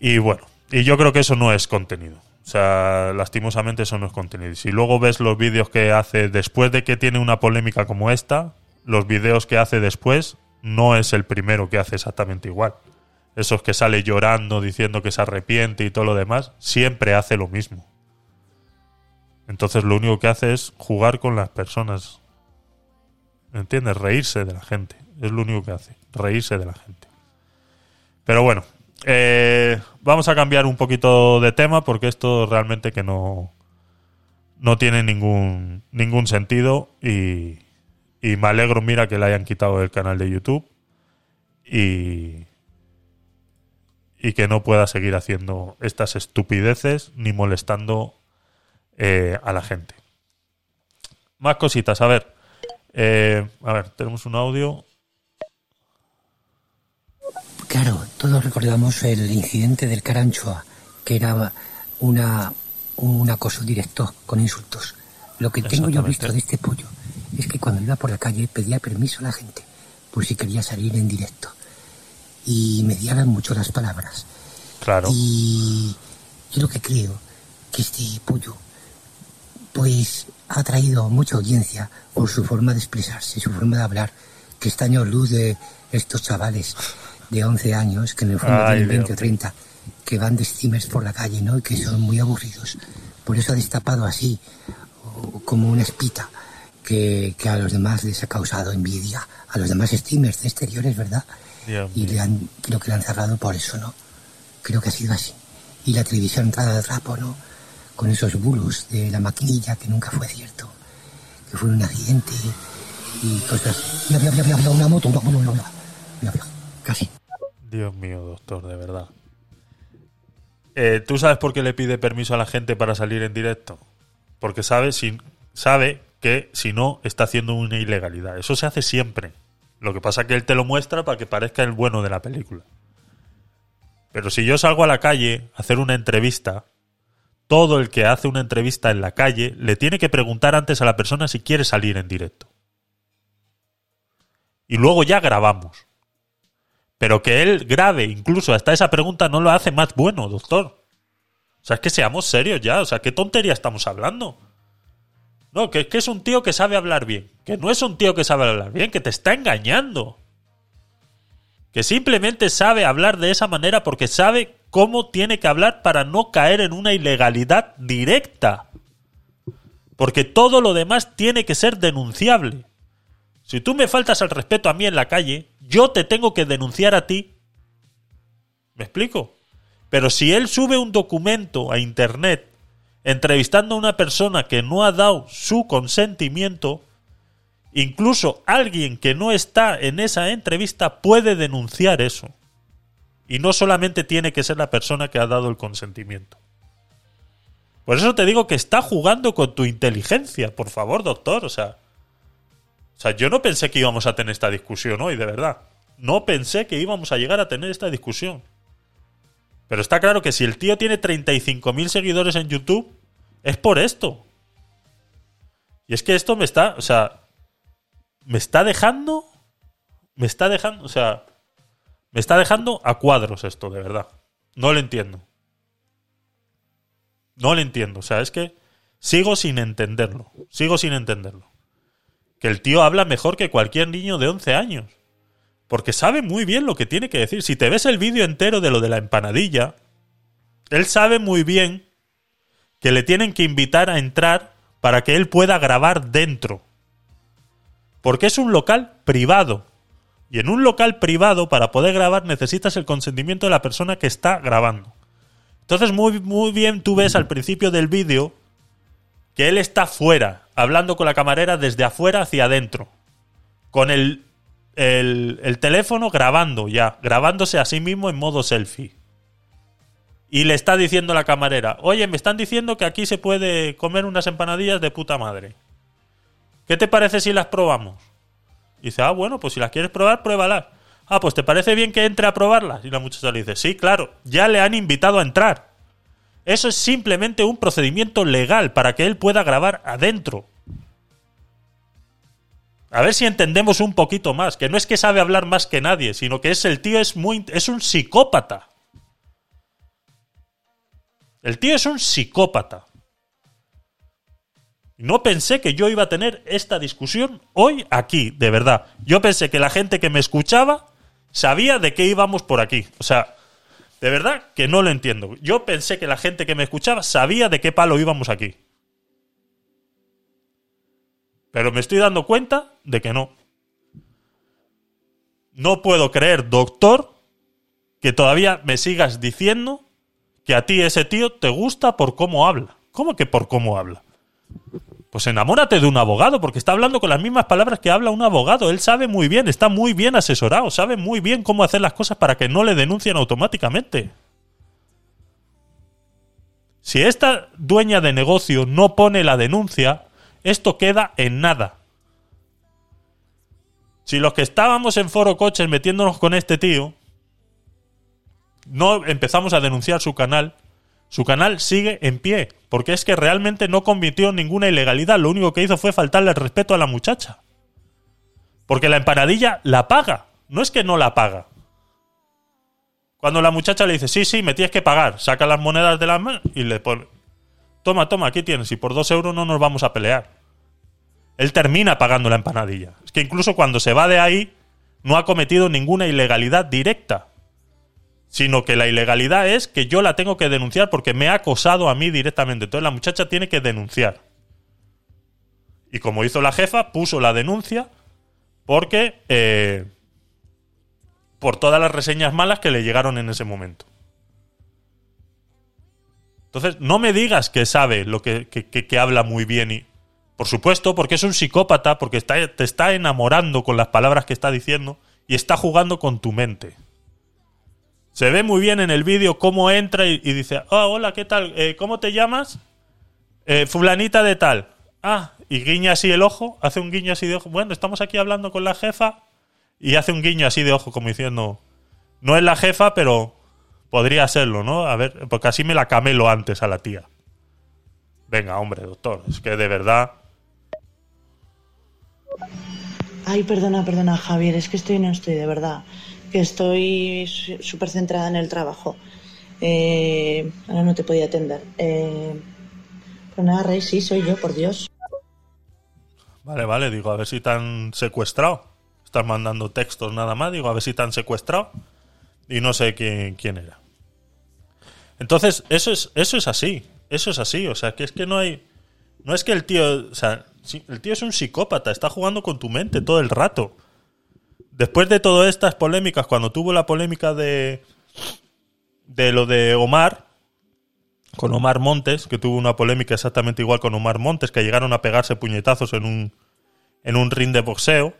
Y bueno, y yo creo que eso no es contenido. O sea, lastimosamente eso no es contenido. Y Si luego ves los vídeos que hace después de que tiene una polémica como esta, los vídeos que hace después no es el primero que hace exactamente igual. Esos que sale llorando, diciendo que se arrepiente y todo lo demás, siempre hace lo mismo. Entonces lo único que hace es jugar con las personas. ¿Entiendes? Reírse de la gente. Es lo único que hace. Reírse de la gente. Pero bueno, eh, vamos a cambiar un poquito de tema porque esto realmente que no, no tiene ningún, ningún sentido y, y me alegro, mira, que le hayan quitado el canal de YouTube y, y que no pueda seguir haciendo estas estupideces ni molestando eh, a la gente. Más cositas, a ver. Eh, a ver, tenemos un audio. Claro, todos recordamos el incidente del Caranchoa, que era una, un acoso directo con insultos. Lo que tengo yo visto de este pollo es que cuando iba por la calle pedía permiso a la gente por si quería salir en directo. Y mediaban mucho las palabras. Claro. Y yo lo que creo que este pollo pues ha traído mucha audiencia por su forma de expresarse, su forma de hablar, que está años luz de estos chavales de 11 años, que en el fondo Ay, tienen 20 Dios. o 30, que van de steamers por la calle, ¿no? Y que son muy aburridos. Por eso ha destapado así, como una espita, que, que a los demás les ha causado envidia, a los demás steamers de exteriores, ¿verdad? Dios y le han, creo que le han cerrado por eso, ¿no? Creo que ha sido así. Y la televisión entrada de trapo, ¿no? Con esos bulos de la maquinilla que nunca fue cierto, que fue un accidente y cosas. Mira, mira, mira, una moto, una moto, casi. Dios mío, doctor, de verdad. Eh, ¿Tú sabes por qué le pide permiso a la gente para salir en directo? Porque sabe, si, sabe que si no está haciendo una ilegalidad. Eso se hace siempre. Lo que pasa es que él te lo muestra para que parezca el bueno de la película. Pero si yo salgo a la calle a hacer una entrevista, todo el que hace una entrevista en la calle le tiene que preguntar antes a la persona si quiere salir en directo. Y luego ya grabamos. Pero que él grabe incluso hasta esa pregunta no lo hace más bueno, doctor. O sea, es que seamos serios ya. O sea, ¿qué tontería estamos hablando? No, que, que es un tío que sabe hablar bien. Que no es un tío que sabe hablar bien, que te está engañando. Que simplemente sabe hablar de esa manera porque sabe cómo tiene que hablar para no caer en una ilegalidad directa. Porque todo lo demás tiene que ser denunciable. Si tú me faltas al respeto a mí en la calle, yo te tengo que denunciar a ti. ¿Me explico? Pero si él sube un documento a Internet entrevistando a una persona que no ha dado su consentimiento, incluso alguien que no está en esa entrevista puede denunciar eso. Y no solamente tiene que ser la persona que ha dado el consentimiento. Por eso te digo que está jugando con tu inteligencia, por favor, doctor. O sea, o sea, yo no pensé que íbamos a tener esta discusión hoy, de verdad. No pensé que íbamos a llegar a tener esta discusión. Pero está claro que si el tío tiene 35.000 seguidores en YouTube, es por esto. Y es que esto me está, o sea, me está dejando, me está dejando, o sea, me está dejando a cuadros esto, de verdad. No lo entiendo. No lo entiendo, o sea, es que sigo sin entenderlo, sigo sin entenderlo. Que el tío habla mejor que cualquier niño de 11 años. Porque sabe muy bien lo que tiene que decir. Si te ves el vídeo entero de lo de la empanadilla, él sabe muy bien que le tienen que invitar a entrar para que él pueda grabar dentro. Porque es un local privado. Y en un local privado, para poder grabar, necesitas el consentimiento de la persona que está grabando. Entonces, muy, muy bien tú ves al principio del vídeo que él está fuera, hablando con la camarera desde afuera hacia adentro. Con el, el, el teléfono grabando ya, grabándose a sí mismo en modo selfie. Y le está diciendo la camarera, oye, me están diciendo que aquí se puede comer unas empanadillas de puta madre. ¿Qué te parece si las probamos? Y dice, ah, bueno, pues si las quieres probar, pruébalas. Ah, pues ¿te parece bien que entre a probarlas? Y la muchacha le dice, sí, claro, ya le han invitado a entrar. Eso es simplemente un procedimiento legal para que él pueda grabar adentro. A ver si entendemos un poquito más, que no es que sabe hablar más que nadie, sino que es el tío es muy es un psicópata. El tío es un psicópata. No pensé que yo iba a tener esta discusión hoy aquí, de verdad. Yo pensé que la gente que me escuchaba sabía de qué íbamos por aquí. O sea, de verdad que no lo entiendo. Yo pensé que la gente que me escuchaba sabía de qué palo íbamos aquí. Pero me estoy dando cuenta de que no. No puedo creer, doctor, que todavía me sigas diciendo que a ti ese tío te gusta por cómo habla. ¿Cómo que por cómo habla? Pues enamórate de un abogado, porque está hablando con las mismas palabras que habla un abogado. Él sabe muy bien, está muy bien asesorado, sabe muy bien cómo hacer las cosas para que no le denuncien automáticamente. Si esta dueña de negocio no pone la denuncia, esto queda en nada. Si los que estábamos en Foro Coches metiéndonos con este tío, no empezamos a denunciar su canal, su canal sigue en pie, porque es que realmente no cometió ninguna ilegalidad, lo único que hizo fue faltarle el respeto a la muchacha. Porque la empanadilla la paga, no es que no la paga. Cuando la muchacha le dice, sí, sí, me tienes que pagar, saca las monedas de la mano y le pone, toma, toma, aquí tienes, y por dos euros no nos vamos a pelear. Él termina pagando la empanadilla. Es que incluso cuando se va de ahí, no ha cometido ninguna ilegalidad directa sino que la ilegalidad es que yo la tengo que denunciar porque me ha acosado a mí directamente. Entonces la muchacha tiene que denunciar. Y como hizo la jefa, puso la denuncia porque... Eh, por todas las reseñas malas que le llegaron en ese momento. Entonces, no me digas que sabe lo que, que, habla muy bien y... Por supuesto, porque es un psicópata, porque está, te está enamorando con las palabras que está diciendo y está jugando con tu mente. Se ve muy bien en el vídeo cómo entra y, dice, oh, hola, ¿qué tal? Eh, ¿Cómo te llamas? Eh, fulanita de tal. Ah, y guiña así el ojo, hace un guiño así de ojo. Bueno, estamos aquí hablando con la jefa y hace un guiño así de ojo como diciendo, no es la jefa, pero podría serlo, ¿no? A ver, porque así me la camelo antes a la tía. Venga, hombre, doctor, es que de verdad. Ay, perdona, perdona, Javier, es que estoy no estoy, de verdad. Que estoy súper centrada en el trabajo. Eh, ahora no te podía atender. Eh, pues nada, Rey, sí, soy yo, por Dios. Vale, vale, digo, a ver si te han secuestrado. Estás mandando textos nada más, digo, a ver si te han secuestrado. Y no sé quién, quién era. Entonces, eso es, eso es así. Eso es así. O sea, que es que no hay. No es que el tío. O sea, el tío es un psicópata, está jugando con tu mente todo el rato. Después de todas estas polémicas, cuando tuvo la polémica de. de lo de Omar, con Omar Montes, que tuvo una polémica exactamente igual con Omar Montes, que llegaron a pegarse puñetazos en un, en un ring de boxeo.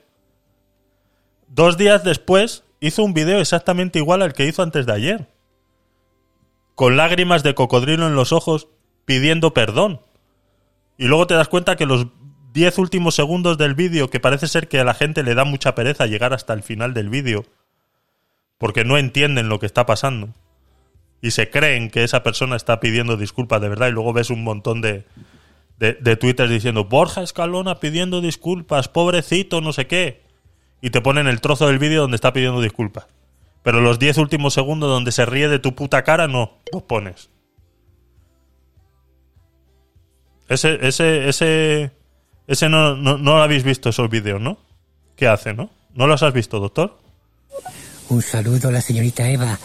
Dos días después hizo un video exactamente igual al que hizo antes de ayer. Con lágrimas de cocodrilo en los ojos pidiendo perdón. Y luego te das cuenta que los 10 últimos segundos del vídeo, que parece ser que a la gente le da mucha pereza llegar hasta el final del vídeo, porque no entienden lo que está pasando y se creen que esa persona está pidiendo disculpas de verdad y luego ves un montón de, de, diciendo Borja Escalona pidiendo disculpas, pobrecito, no sé qué. Y te ponen el trozo del vídeo donde está pidiendo disculpas. Pero los 10 últimos segundos donde se ríe de tu puta cara, no, los pones. Ese, ese, ese, ese no, no, no lo habéis visto esos vídeos, ¿no? ¿Qué hace, no? ¿No los has visto, doctor? Un saludo a la señorita Eva,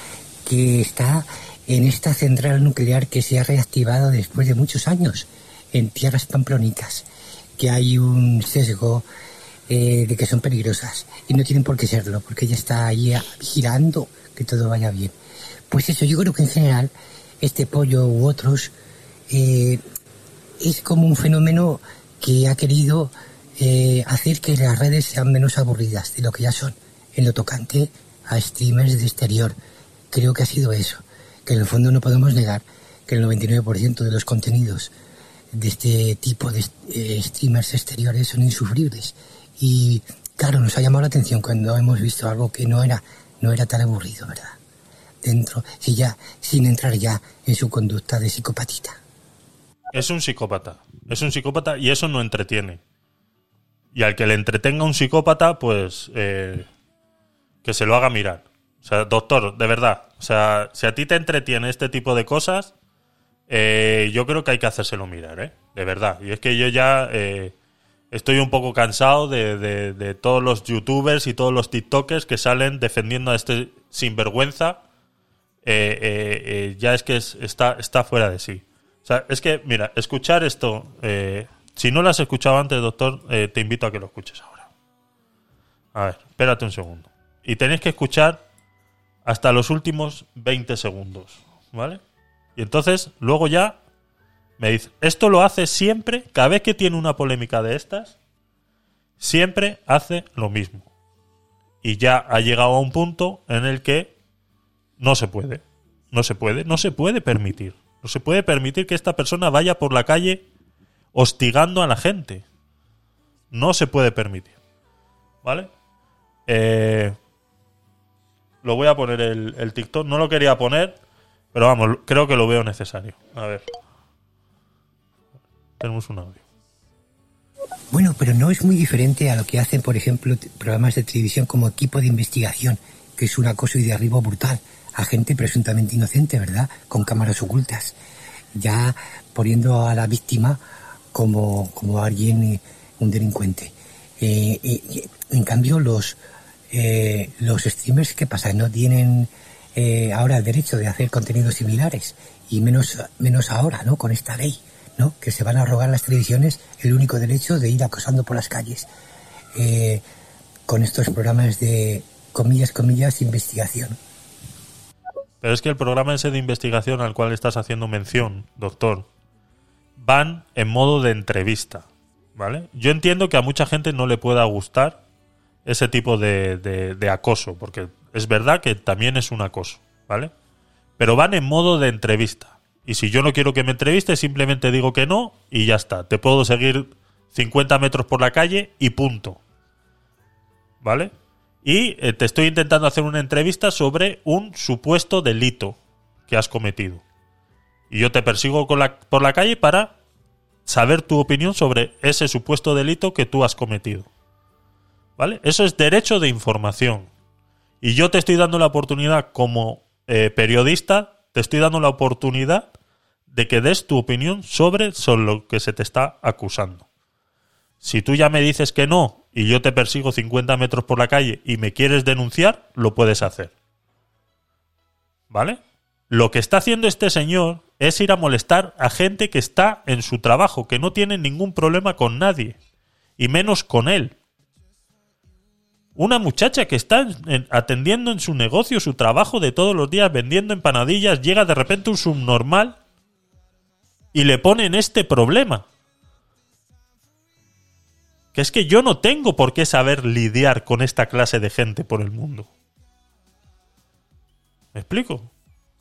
que está en esta central nuclear que se ha reactivado después de muchos años en tierras pamplónicas, que hay un sesgo eh, de que son peligrosas y no tienen por qué serlo, porque ella está ahí ah, vigilando que todo vaya bien. Pues eso, yo creo que en general este pollo u otros eh, es como un fenómeno que ha querido eh, hacer que las redes sean menos aburridas de lo que ya son en lo tocante a streamers de exterior. Creo que ha sido eso, que en el fondo no podemos negar que el 99% de los contenidos de este tipo de eh, streamers exteriores son insufribles. Y claro, nos ha llamado la atención cuando hemos visto algo que no era, no era tan aburrido, ¿verdad? Dentro, si ya, sin entrar ya en su conducta de psicopatita. Es un psicópata. Es un psicópata y eso no entretiene. Y al que le entretenga un psicópata, pues eh, que se lo haga mirar. O sea, doctor, de verdad. O sea, si a ti te entretiene este tipo de cosas, eh, yo creo que hay que hacérselo mirar, ¿eh? De verdad. Y es que yo ya eh, estoy un poco cansado de, de- todos los youtubers y todos los tiktokers que salen defendiendo a este sinvergüenza. Eh, eh, eh, ya es que es- está, está fuera de sí. O sea, es que, mira, escuchar esto, eh, si no lo has escuchado antes, doctor, eh, te invito a que lo escuches ahora. A ver, espérate un segundo. Y tenéis que escuchar hasta los últimos 20 segundos, ¿vale? Y entonces, luego ya me dice, esto lo hace siempre, cada vez que tiene una polémica de estas, siempre hace lo mismo. Y ya ha llegado a un punto en el que no se puede. No se puede, no se puede permitir. No se puede permitir que esta persona vaya por la calle hostigando a la gente. No se puede permitir. ¿Vale? Eh, lo voy a poner el, el TikTok. No lo quería poner, pero vamos, creo que lo veo necesario. A ver. Tenemos un audio. Bueno, pero no es muy diferente a lo que hacen, por ejemplo, programas de televisión como equipo de investigación, que es un acoso y derribo brutal a gente presuntamente inocente, ¿verdad? Con cámaras ocultas. Ya poniendo a la víctima como, como alguien, eh, un delincuente. Eh, eh, en cambio, los, eh, los streamers, ¿qué pasa? No tienen eh, ahora el derecho de hacer contenidos similares. Y menos, menos ahora, ¿no? Con esta ley, ¿no? Que se van a rogar las televisiones el único derecho de ir acosando por las calles. Eh, con estos programas de, comillas, comillas, investigación. Pero es que el programa ese de investigación al cual estás haciendo mención, doctor, van en modo de entrevista, ¿vale? Yo entiendo que a mucha gente no le pueda gustar ese tipo de, de- de acoso, porque es verdad que también es un acoso, ¿vale? Pero van en modo de entrevista. Y si yo no quiero que me entreviste, simplemente digo que no y ya está. Te puedo seguir 50 metros por la calle y punto. ¿Vale? Y eh, te estoy intentando hacer una entrevista sobre un supuesto delito que has cometido. Y yo te persigo por la calle para saber tu opinión sobre ese supuesto delito que tú has cometido. ¿Vale? Eso es derecho de información. Y yo te estoy dando la oportunidad como eh, periodista, te estoy dando la oportunidad de que des tu opinión sobre, sobre lo que se te está acusando. Si tú ya me dices que no y yo te persigo 50 metros por la calle y me quieres denunciar, lo puedes hacer. ¿Vale? Lo que está haciendo este señor es ir a molestar a gente que está en su trabajo, que no tiene ningún problema con nadie, y menos con él. Una muchacha que está en- atendiendo en su negocio, su trabajo de todos los días, vendiendo empanadillas, llega de repente un subnormal y le ponen este problema. Que es que yo no tengo por qué saber lidiar con esta clase de gente por el mundo. ¿Me explico?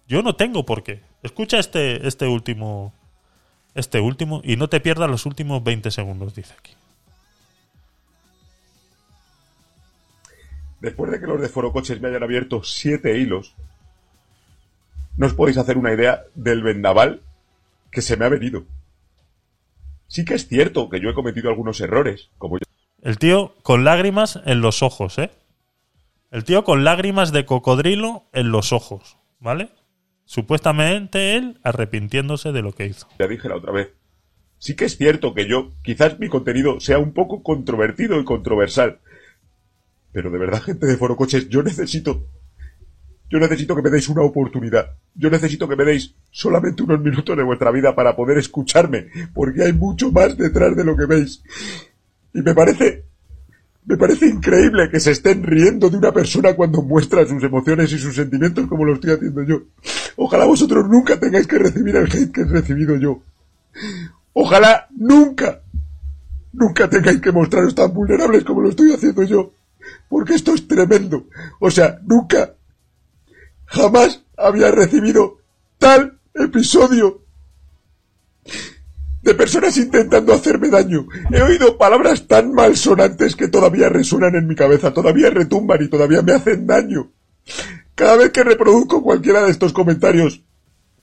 Yo no tengo por qué. Escucha este, este último. Este último. Y no te pierdas los últimos 20 segundos, dice aquí. Después de que los de Forocoches me hayan abierto siete hilos, no os podéis hacer una idea del vendaval que se me ha venido. Sí que es cierto que yo he cometido algunos errores, como yo El tío con lágrimas en los ojos, ¿eh? El tío con lágrimas de cocodrilo en los ojos, ¿vale? Supuestamente él arrepintiéndose de lo que hizo. ya dije la otra vez. Sí que es cierto que yo, quizás mi contenido sea un poco controvertido y controversial. Pero de verdad, gente de Forocoches, yo necesito. Yo necesito que me deis una oportunidad. Yo necesito que me deis solamente unos minutos de vuestra vida para poder escucharme, porque hay mucho más detrás de lo que veis. Y me parece. Me parece increíble que se estén riendo de una persona cuando muestra sus emociones y sus sentimientos como lo estoy haciendo yo. Ojalá vosotros nunca tengáis que recibir el hate que he recibido yo. Ojalá nunca, nunca tengáis que mostraros tan vulnerables como lo estoy haciendo yo. Porque esto es tremendo. O sea, nunca, jamás había recibido tal episodio de personas intentando hacerme daño. He oído palabras tan malsonantes que todavía resuenan en mi cabeza, todavía retumban y todavía me hacen daño. Cada vez que reproduzco cualquiera de estos comentarios,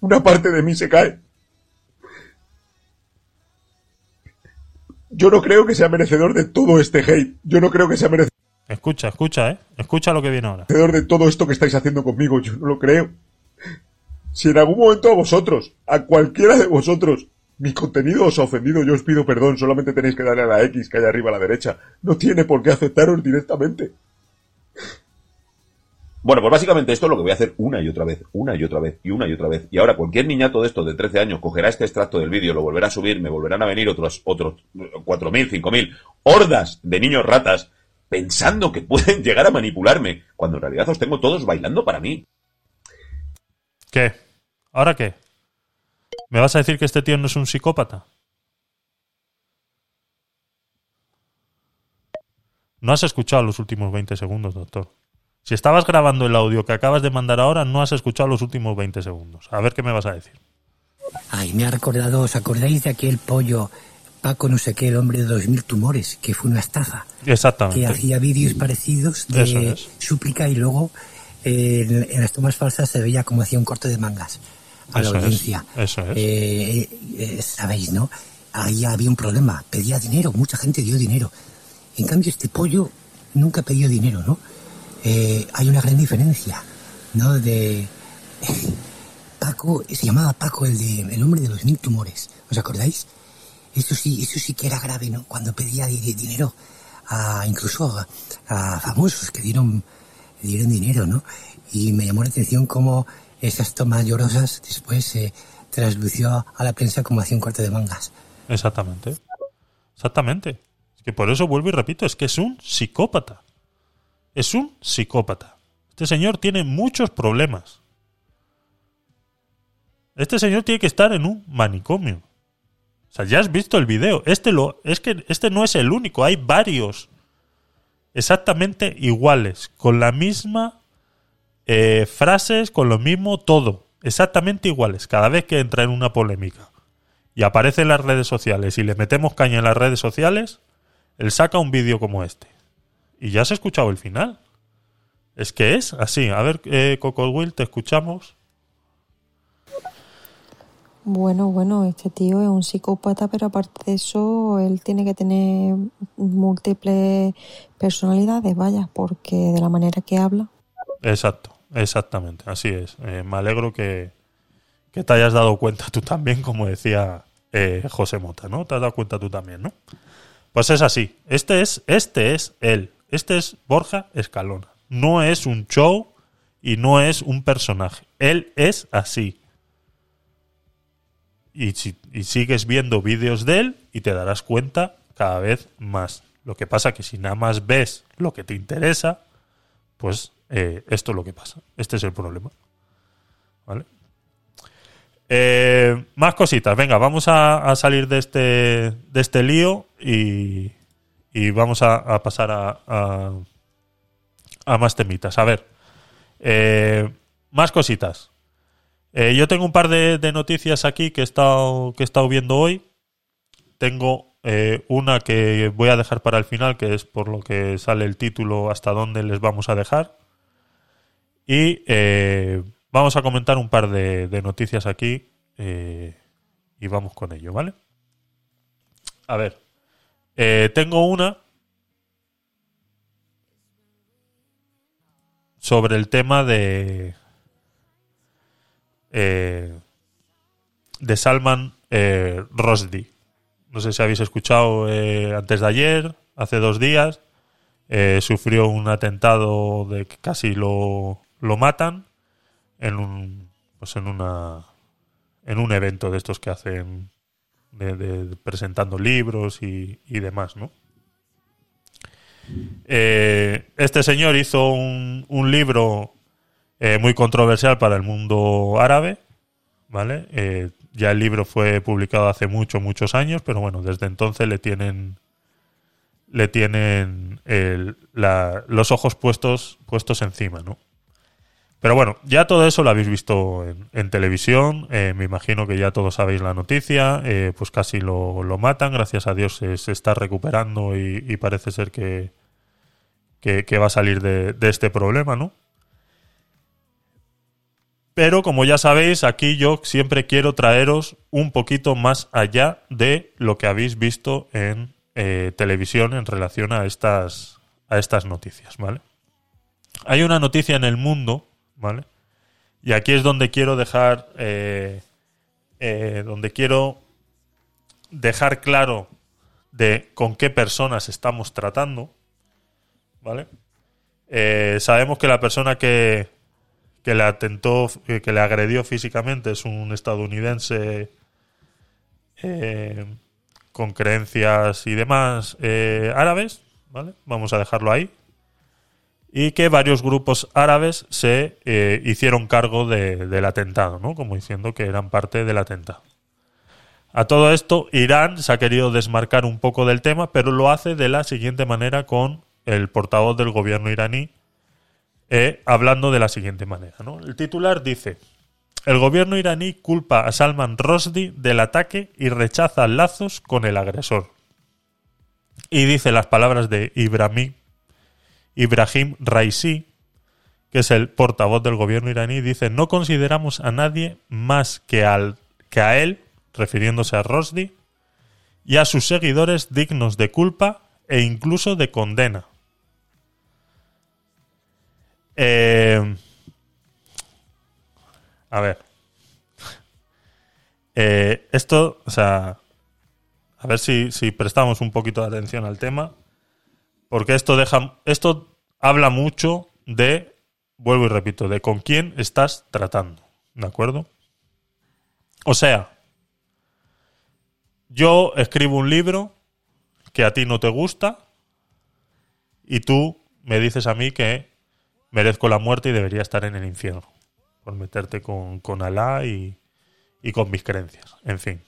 una parte de mí se cae. Yo no creo que sea merecedor de todo este hate. Yo no creo que sea merecedor Escucha, escucha, ¿eh? Escucha lo que viene ahora. de todo esto que estáis haciendo conmigo. Yo no lo creo. Si en algún momento a vosotros, a cualquiera de vosotros, mi contenido os ha ofendido, yo os pido perdón. Solamente tenéis que darle a la X que hay arriba a la derecha. No tiene por qué aceptaros directamente. Bueno, pues básicamente esto es lo que voy a hacer una y otra vez, una y otra vez, y una y otra vez. Y ahora cualquier niñato de estos de 13 años cogerá este extracto del vídeo, lo volverá a subir, me volverán a venir otros, otros 4.000, 5.000 hordas de niños ratas pensando que pueden llegar a manipularme, cuando en realidad os tengo todos bailando para mí. ¿Qué? ¿Ahora qué? ¿Me vas a decir que este tío no es un psicópata? No has escuchado los últimos 20 segundos, doctor. Si estabas grabando el audio que acabas de mandar ahora, no has escuchado los últimos 20 segundos. A ver qué me vas a decir. Ay, me ha recordado, ¿os acordáis de aquel pollo Paco no sé qué, el hombre de dos mil tumores, que fue una estafa? Que Exactamente. hacía vídeos parecidos de es. súplica y luego eh, en, en las tomas falsas se veía como hacía un corte de mangas a Eso la es, audiencia. eso es. Eh, eh, Sabéis, ¿no? Ahí había un problema, pedía dinero, mucha gente dio dinero. En cambio, este pollo nunca pidió dinero, ¿no? Eh, hay una gran diferencia, ¿no? De Paco, se llamaba Paco el de el hombre de los mil tumores, ¿os acordáis? Eso sí, eso sí que era grave, ¿no? Cuando pedía di- di- dinero, a, incluso a, a famosos que dieron, dieron dinero, ¿no? Y me llamó la atención cómo esas tomas llorosas después se traslució a la prensa como hacía un corte de mangas. Exactamente. Exactamente. Es que por eso vuelvo y repito, es que es un psicópata. Es un psicópata. Este señor tiene muchos problemas. Este señor tiene que estar en un manicomio. O sea, ya has visto el video. Este lo, es que este no es el único, hay varios exactamente iguales, con la misma eh, frases, con lo mismo todo, exactamente iguales, cada vez que entra en una polémica y aparece en las redes sociales y le metemos caña en las redes sociales, él saca un vídeo como este. Y ya has escuchado el final. Es que es así. A ver, eh, Coco Will, te escuchamos. Bueno, bueno, este tío es un psicópata, pero aparte de eso, él tiene que tener múltiples personalidades, vaya, porque de la manera que habla. Exacto, exactamente, así es. Eh, me alegro que, que te hayas dado cuenta tú también, como decía eh, José Mota, ¿no? Te has dado cuenta tú también, ¿no? Pues es así. Este es, este es él. Este es Borja Escalona. No es un show y no es un personaje. Él es así. Y, si, y sigues viendo vídeos de él y te darás cuenta cada vez más. Lo que pasa que si nada más ves lo que te interesa, pues eh, esto es lo que pasa. Este es el problema. ¿Vale? Eh, más cositas. Venga, vamos a, salir de este, de este lío y, y vamos a, pasar a, a, a más temitas. A ver, eh, más cositas. Eh, yo tengo un par de, noticias aquí que he estado, que viendo hoy. Tengo eh, una que voy a dejar para el final, que es por lo que sale el título hasta dónde les vamos a dejar. Y eh, vamos a comentar un par de, noticias aquí y vamos con ello, ¿vale? A ver, tengo una sobre el tema de eh, de Salman eh. No sé si habéis escuchado eh, antes de ayer, hace dos días, eh, sufrió un atentado de que casi lo, lo matan en un pues en una en un evento de estos que hacen de, presentando libros y, y demás, ¿no? Este señor hizo un, un libro eh, muy controversial para el mundo árabe, ¿vale? Eh, ya el libro fue publicado hace muchos, muchos años, pero bueno, desde entonces le tienen le tienen los ojos puestos puestos encima, ¿no? Pero bueno, ya todo eso lo habéis visto en, en televisión. eh, me imagino que ya todos sabéis la noticia. eh, pues casi lo, lo matan. Gracias a Dios se, está recuperando y, y parece ser que, que, que va a salir de, de este problema, ¿no? Pero como ya sabéis, aquí yo siempre quiero traeros un poquito más allá de lo que habéis visto en eh, televisión en relación a estas, a estas noticias, ¿vale? Hay una noticia en el mundo, ¿vale? Y aquí es donde quiero dejar, eh, eh, donde quiero dejar claro de con qué personas estamos tratando, ¿vale? Sabemos que la persona que, que le atentó, que, que le agredió físicamente es un estadounidense eh, con creencias y demás eh, árabes, ¿vale? Vamos a dejarlo ahí. Y que varios grupos árabes se eh, hicieron cargo de- del atentado, ¿no? Como diciendo que eran parte del atentado. A todo esto, Irán se ha querido desmarcar un poco del tema, pero lo hace de la siguiente manera con el portavoz del gobierno iraní, eh, hablando de la siguiente manera. ¿no? El titular dice, el gobierno iraní culpa a Salman Rushdie del ataque y rechaza lazos con el agresor. Y dice las palabras de Ibrahim, Ibrahim Raisi, que es el portavoz del gobierno iraní, dice, no consideramos a nadie más que, al, que a él, refiriéndose a Rushdie, y a sus seguidores dignos de culpa e incluso de condena. Eh, a ver. Eh, esto, o sea, a ver si, si prestamos un poquito de atención al tema, porque esto deja, esto habla mucho de, vuelvo y repito, de con quién estás tratando, ¿de acuerdo? O sea, yo escribo un libro que a ti no te gusta y tú me dices a mí que merezco la muerte y debería estar en el infierno por meterte con, con Alá y, y con mis creencias. En fin.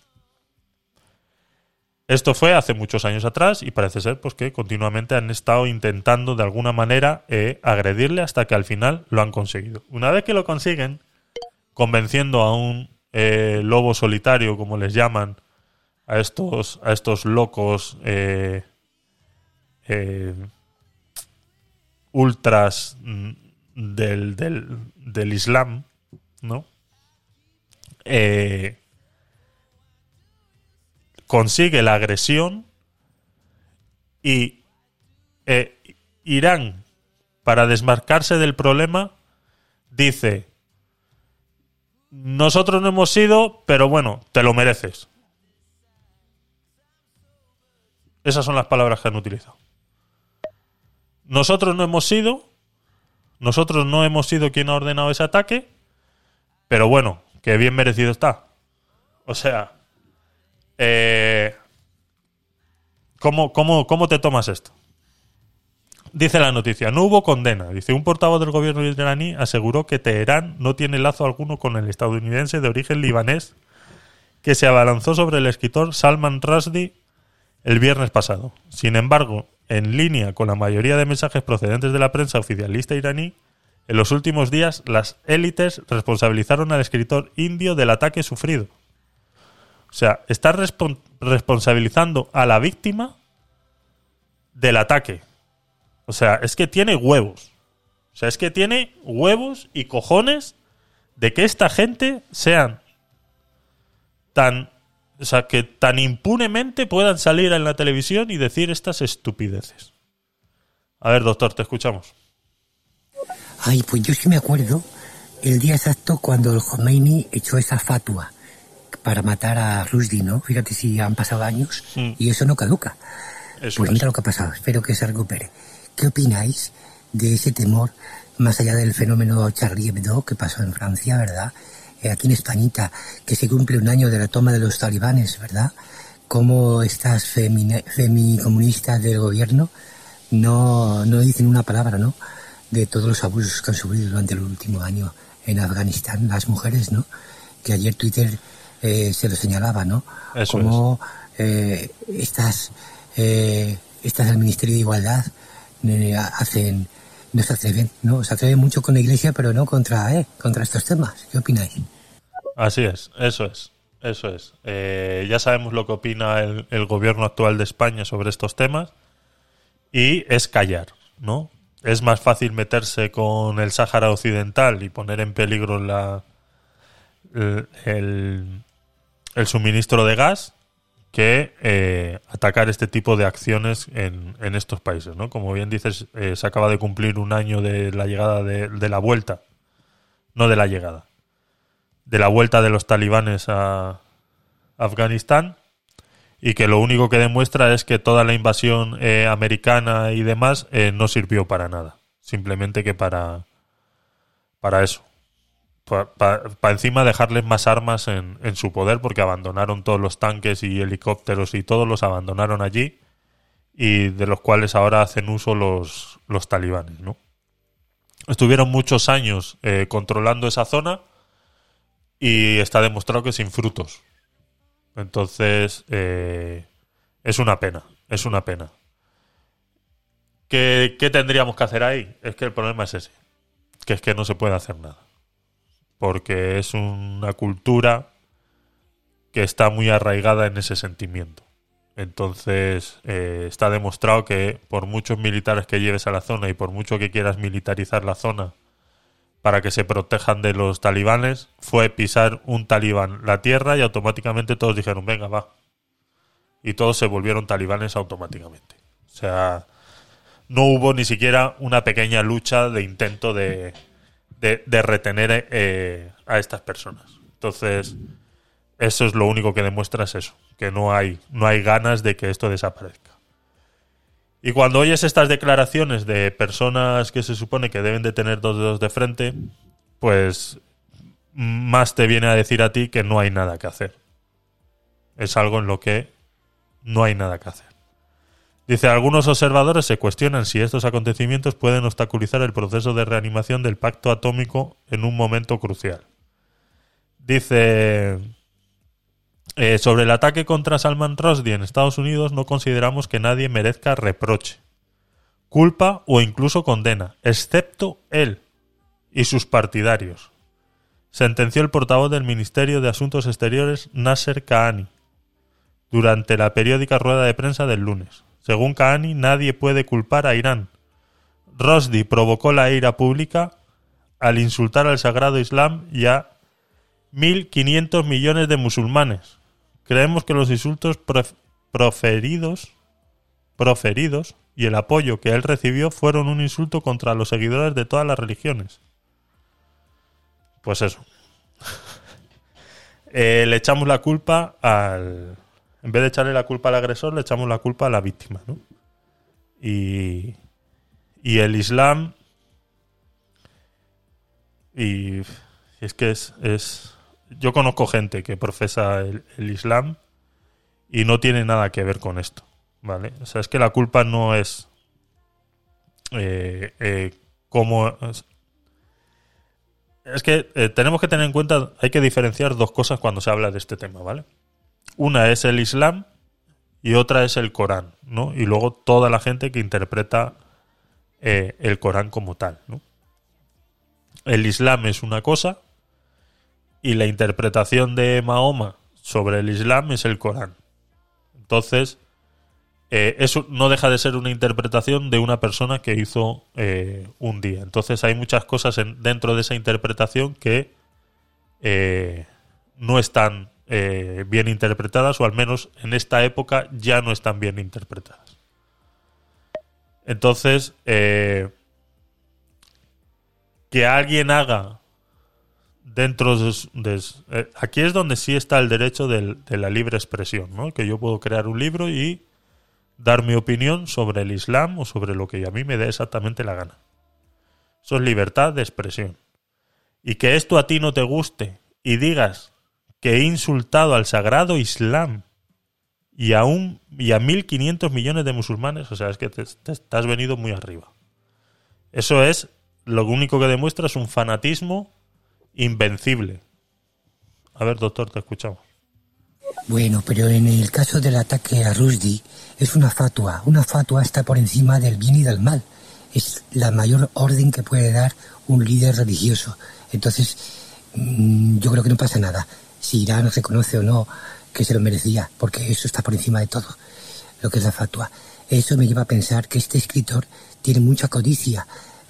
Esto fue hace muchos años atrás y parece ser pues, que continuamente han estado intentando de alguna manera eh, agredirle hasta que al final lo han conseguido. Una vez que lo consiguen, convenciendo a un eh, lobo solitario, como les llaman, a estos, a estos locos eh, eh, ultras del, del, del Islam, ¿no? Eh, consigue la agresión y eh, Irán, para desmarcarse del problema, dice, nosotros no hemos sido, pero bueno, te lo mereces. Esas son las palabras que han utilizado. Nosotros no hemos sido, nosotros no hemos sido quien ha ordenado ese ataque, pero bueno, que bien merecido está. O sea, eh, ¿cómo, cómo, cómo te tomas esto? Dice la noticia, no hubo condena. Dice, un portavoz del gobierno iraní aseguró que Teherán no tiene lazo alguno con el estadounidense de origen libanés que se abalanzó sobre el escritor Salman Rushdie el viernes pasado. Sin embargo, en línea con la mayoría de mensajes procedentes de la prensa oficialista iraní, en los últimos días las élites responsabilizaron al escritor indio del ataque sufrido. O sea, está respon- responsabilizando a la víctima del ataque. O sea, es que tiene huevos. O sea, es que tiene huevos y cojones de que esta gente sean tan. O sea, que tan impunemente puedan salir en la televisión y decir estas estupideces. A ver, doctor, te escuchamos. Ay, pues yo sí me acuerdo el día exacto cuando el Khomeini echó esa fatua para matar a Rushdie, ¿no? Fíjate si han pasado años Mm. y eso no caduca. Eso Pues es. mira lo que ha pasado, espero que se recupere. ¿Qué opináis de ese temor, más allá del fenómeno Charlie Hebdo que pasó en Francia, ¿verdad? Eh, aquí en Españita, que se cumple un año de la toma de los talibanes, ¿verdad? Cómo estas femicomunistas del gobierno no, no dicen una palabra, ¿no? De todos los abusos que han sufrido durante el último año en Afganistán, las mujeres, ¿no? Que ayer Twitter eh, se lo señalaba, ¿no? Eso Como eh, estas, eh, estas del Ministerio de Igualdad hacen, no se atreven, ¿no? Se atreven mucho con la Iglesia, pero no contra, eh, contra estos temas. ¿Qué opináis? Así es, eso es, eso es. Eh, ya sabemos lo que opina el, gobierno actual de España sobre estos temas y es callar, ¿no? Es más fácil meterse con el Sáhara Occidental y poner en peligro la, el, el- el suministro de gas que eh, atacar este tipo de acciones en, en estos países, ¿no? Como bien dices, eh, se acaba de cumplir un año de la llegada de, de la vuelta, no de la llegada de la vuelta de los talibanes a Afganistán y que lo único que demuestra es que toda la invasión eh, americana y demás eh, no sirvió para nada. Simplemente que para, para eso. Para encima dejarles más armas en, en su poder porque abandonaron todos los tanques y helicópteros y todos los abandonaron allí y de los cuales ahora hacen uso los, los talibanes, ¿no? Estuvieron muchos años eh, controlando esa zona y está demostrado que sin frutos. Entonces, eh, es una pena, es una pena. ¿Qué, ¿Qué tendríamos que hacer ahí? Es que el problema es ese, que es que no se puede hacer nada. Porque es una cultura que está muy arraigada en ese sentimiento. Entonces, eh, está demostrado que por muchos militares que lleves a la zona y por mucho que quieras militarizar la zona, para que se protejan de los talibanes fue pisar un talibán la tierra y automáticamente todos dijeron, venga, va. Y todos se volvieron talibanes automáticamente. O sea, no hubo ni siquiera una pequeña lucha de intento de, de, de retener eh, a estas personas. Entonces, eso es lo único que demuestra es eso, que no hay, no hay ganas de que esto desaparezca. Y cuando oyes estas declaraciones de personas que se supone que deben de tener dos dedos de frente, pues más te viene a decir a ti que no hay nada que hacer. Es algo en lo que no hay nada que hacer. Dice, algunos observadores se cuestionan si estos acontecimientos pueden obstaculizar el proceso de reanimación del pacto atómico en un momento crucial. Dice, eh, sobre el ataque contra Salman Rushdie en Estados Unidos no consideramos que nadie merezca reproche, culpa o incluso condena, excepto él y sus partidarios, sentenció el portavoz del Ministerio de Asuntos Exteriores Nasser Kahani durante la periódica rueda de prensa del lunes. Según Kahani, nadie puede culpar a Irán. Rushdie provocó la ira pública al insultar al sagrado Islam y a 1.500 millones de musulmanes, creemos que los insultos prof- proferidos, proferidos y el apoyo que él recibió fueron un insulto contra los seguidores de todas las religiones. Pues eso. Eh, le echamos la culpa al. En vez de echarle la culpa al agresor, le echamos la culpa a la víctima, ¿no? Y. Y el Islam. Y. Es que es. es yo conozco gente que profesa el, Islam y no tiene nada que ver con esto, ¿vale? O sea, es que la culpa no es. Eh, eh. Es que eh, tenemos que tener en cuenta, hay que diferenciar dos cosas cuando se habla de este tema, ¿vale? Una es el Islam y otra es el Corán, ¿no? Y luego toda la gente que interpreta eh, el Corán como tal, ¿no? El Islam es una cosa y la interpretación de Mahoma sobre el Islam es el Corán. Entonces, eh, eso no deja de ser una interpretación de una persona que hizo eh, un día. Entonces hay muchas cosas en- dentro de esa interpretación que eh, no están bien interpretadas o al menos en esta época ya no están bien interpretadas. Entonces, que alguien haga dentro de, eh, aquí es donde sí está el derecho del- de la libre expresión, ¿no? Que yo puedo crear un libro y dar mi opinión sobre el Islam o sobre lo que a mí me dé exactamente la gana. Eso es libertad de expresión. Y que esto a ti no te guste y digas que he insultado al sagrado Islam y a, un, y a 1.500 millones de musulmanes, o sea, es que te, te- te has venido muy arriba. Eso es, lo único que demuestra es un fanatismo invencible. A ver, doctor, te escuchamos. Bueno, pero en el caso del ataque a Rushdie es una fatua. Una fatua está por encima del bien y del mal. Es la mayor orden que puede dar un líder religioso. Entonces, mm, yo creo que no pasa nada. Si Irán reconoce o no que se lo merecía, porque eso está por encima de todo, lo que es la fatua. Eso me lleva a pensar que este escritor tiene mucha codicia.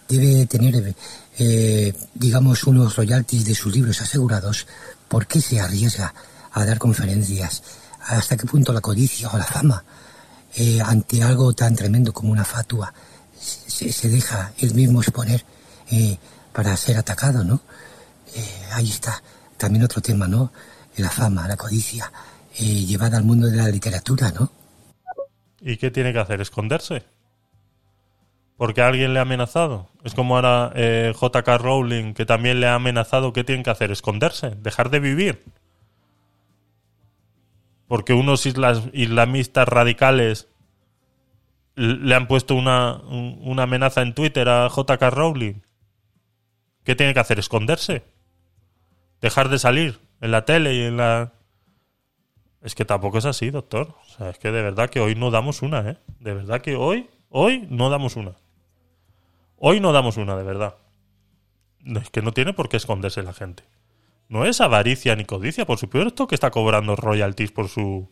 Debe tener, eh, digamos, unos royalties de sus libros asegurados. ¿Por qué se arriesga a dar conferencias? ¿Hasta qué punto la codicia o la fama, eh, ante algo tan tremendo como una fatua, se, deja él mismo exponer eh, para ser atacado, ¿no? Eh, ahí está. También otro tema, ¿no? La fama, la codicia, llevada al mundo de la literatura, ¿no? ¿Y qué tiene que hacer? ¿Esconderse? Porque alguien le ha amenazado. Es como ahora eh, JK Rowling, que también le ha amenazado. ¿Qué tienen que hacer? ¿Esconderse? ¿Dejar de vivir? Porque unos islamistas radicales le han puesto una, un- una amenaza en Twitter a JK Rowling. ¿Qué tiene que hacer? ¿Esconderse? ¿Dejar de salir en la tele y en la... Es que tampoco es así, doctor. O sea, es que de verdad que hoy no damos una, ¿eh? De verdad que hoy, hoy no damos una. Hoy no damos una, de verdad. Es que no tiene por qué esconderse la gente. No es avaricia ni codicia, por supuesto que está cobrando royalties por su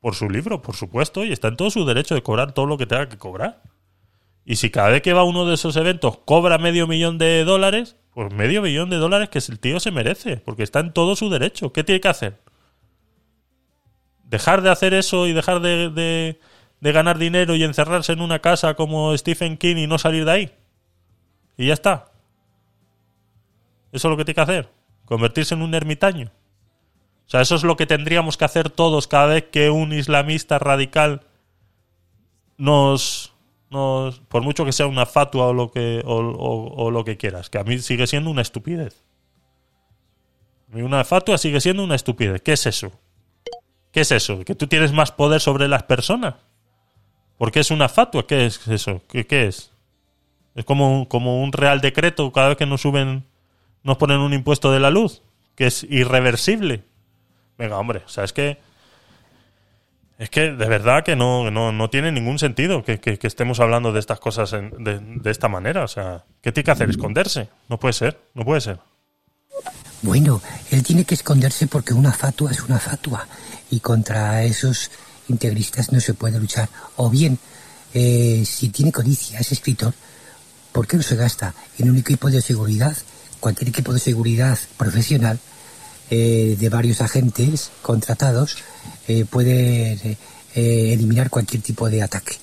por su libro, por supuesto, y está en todo su derecho de cobrar todo lo que tenga que cobrar. Y si cada vez que va a uno de esos eventos cobra medio millón de dólares, pues medio millón de dólares que el tío se merece, porque está en todo su derecho. ¿Qué tiene que hacer? dejar de hacer eso y dejar de, de- de ganar dinero y encerrarse en una casa como Stephen King y no salir de ahí. Y ya está. Eso es lo que tiene que hacer. Convertirse en un ermitaño. O sea, eso es lo que tendríamos que hacer todos cada vez que un islamista radical nos... nos por mucho que sea una fatua o lo que, o, lo que quieras, que a mí sigue siendo una estupidez. Una fatua sigue siendo una estupidez. ¿Qué es eso? ¿Qué es eso? ¿Que tú tienes más poder sobre las personas? ¿Por qué es una fatua? ¿Qué es eso? ¿Qué, qué es? Es como como un real decreto cada vez que nos suben, nos ponen un impuesto de la luz, que es irreversible. Venga, hombre, o sea, es que. Es que de verdad que no, no, no tiene ningún sentido que, que- que estemos hablando de estas cosas en- de, de esta manera. O sea, ¿qué tiene que hacer? ¿Esconderse? No puede ser, no puede ser. Bueno, él tiene que esconderse porque una fatua es una fatua y contra esos integristas no se puede luchar. O bien, eh, si tiene codicia, es escritor, ¿por qué no se gasta en un equipo de seguridad, cualquier equipo de seguridad profesional, eh, de varios agentes contratados eh, puede eh, eliminar cualquier tipo de ataque.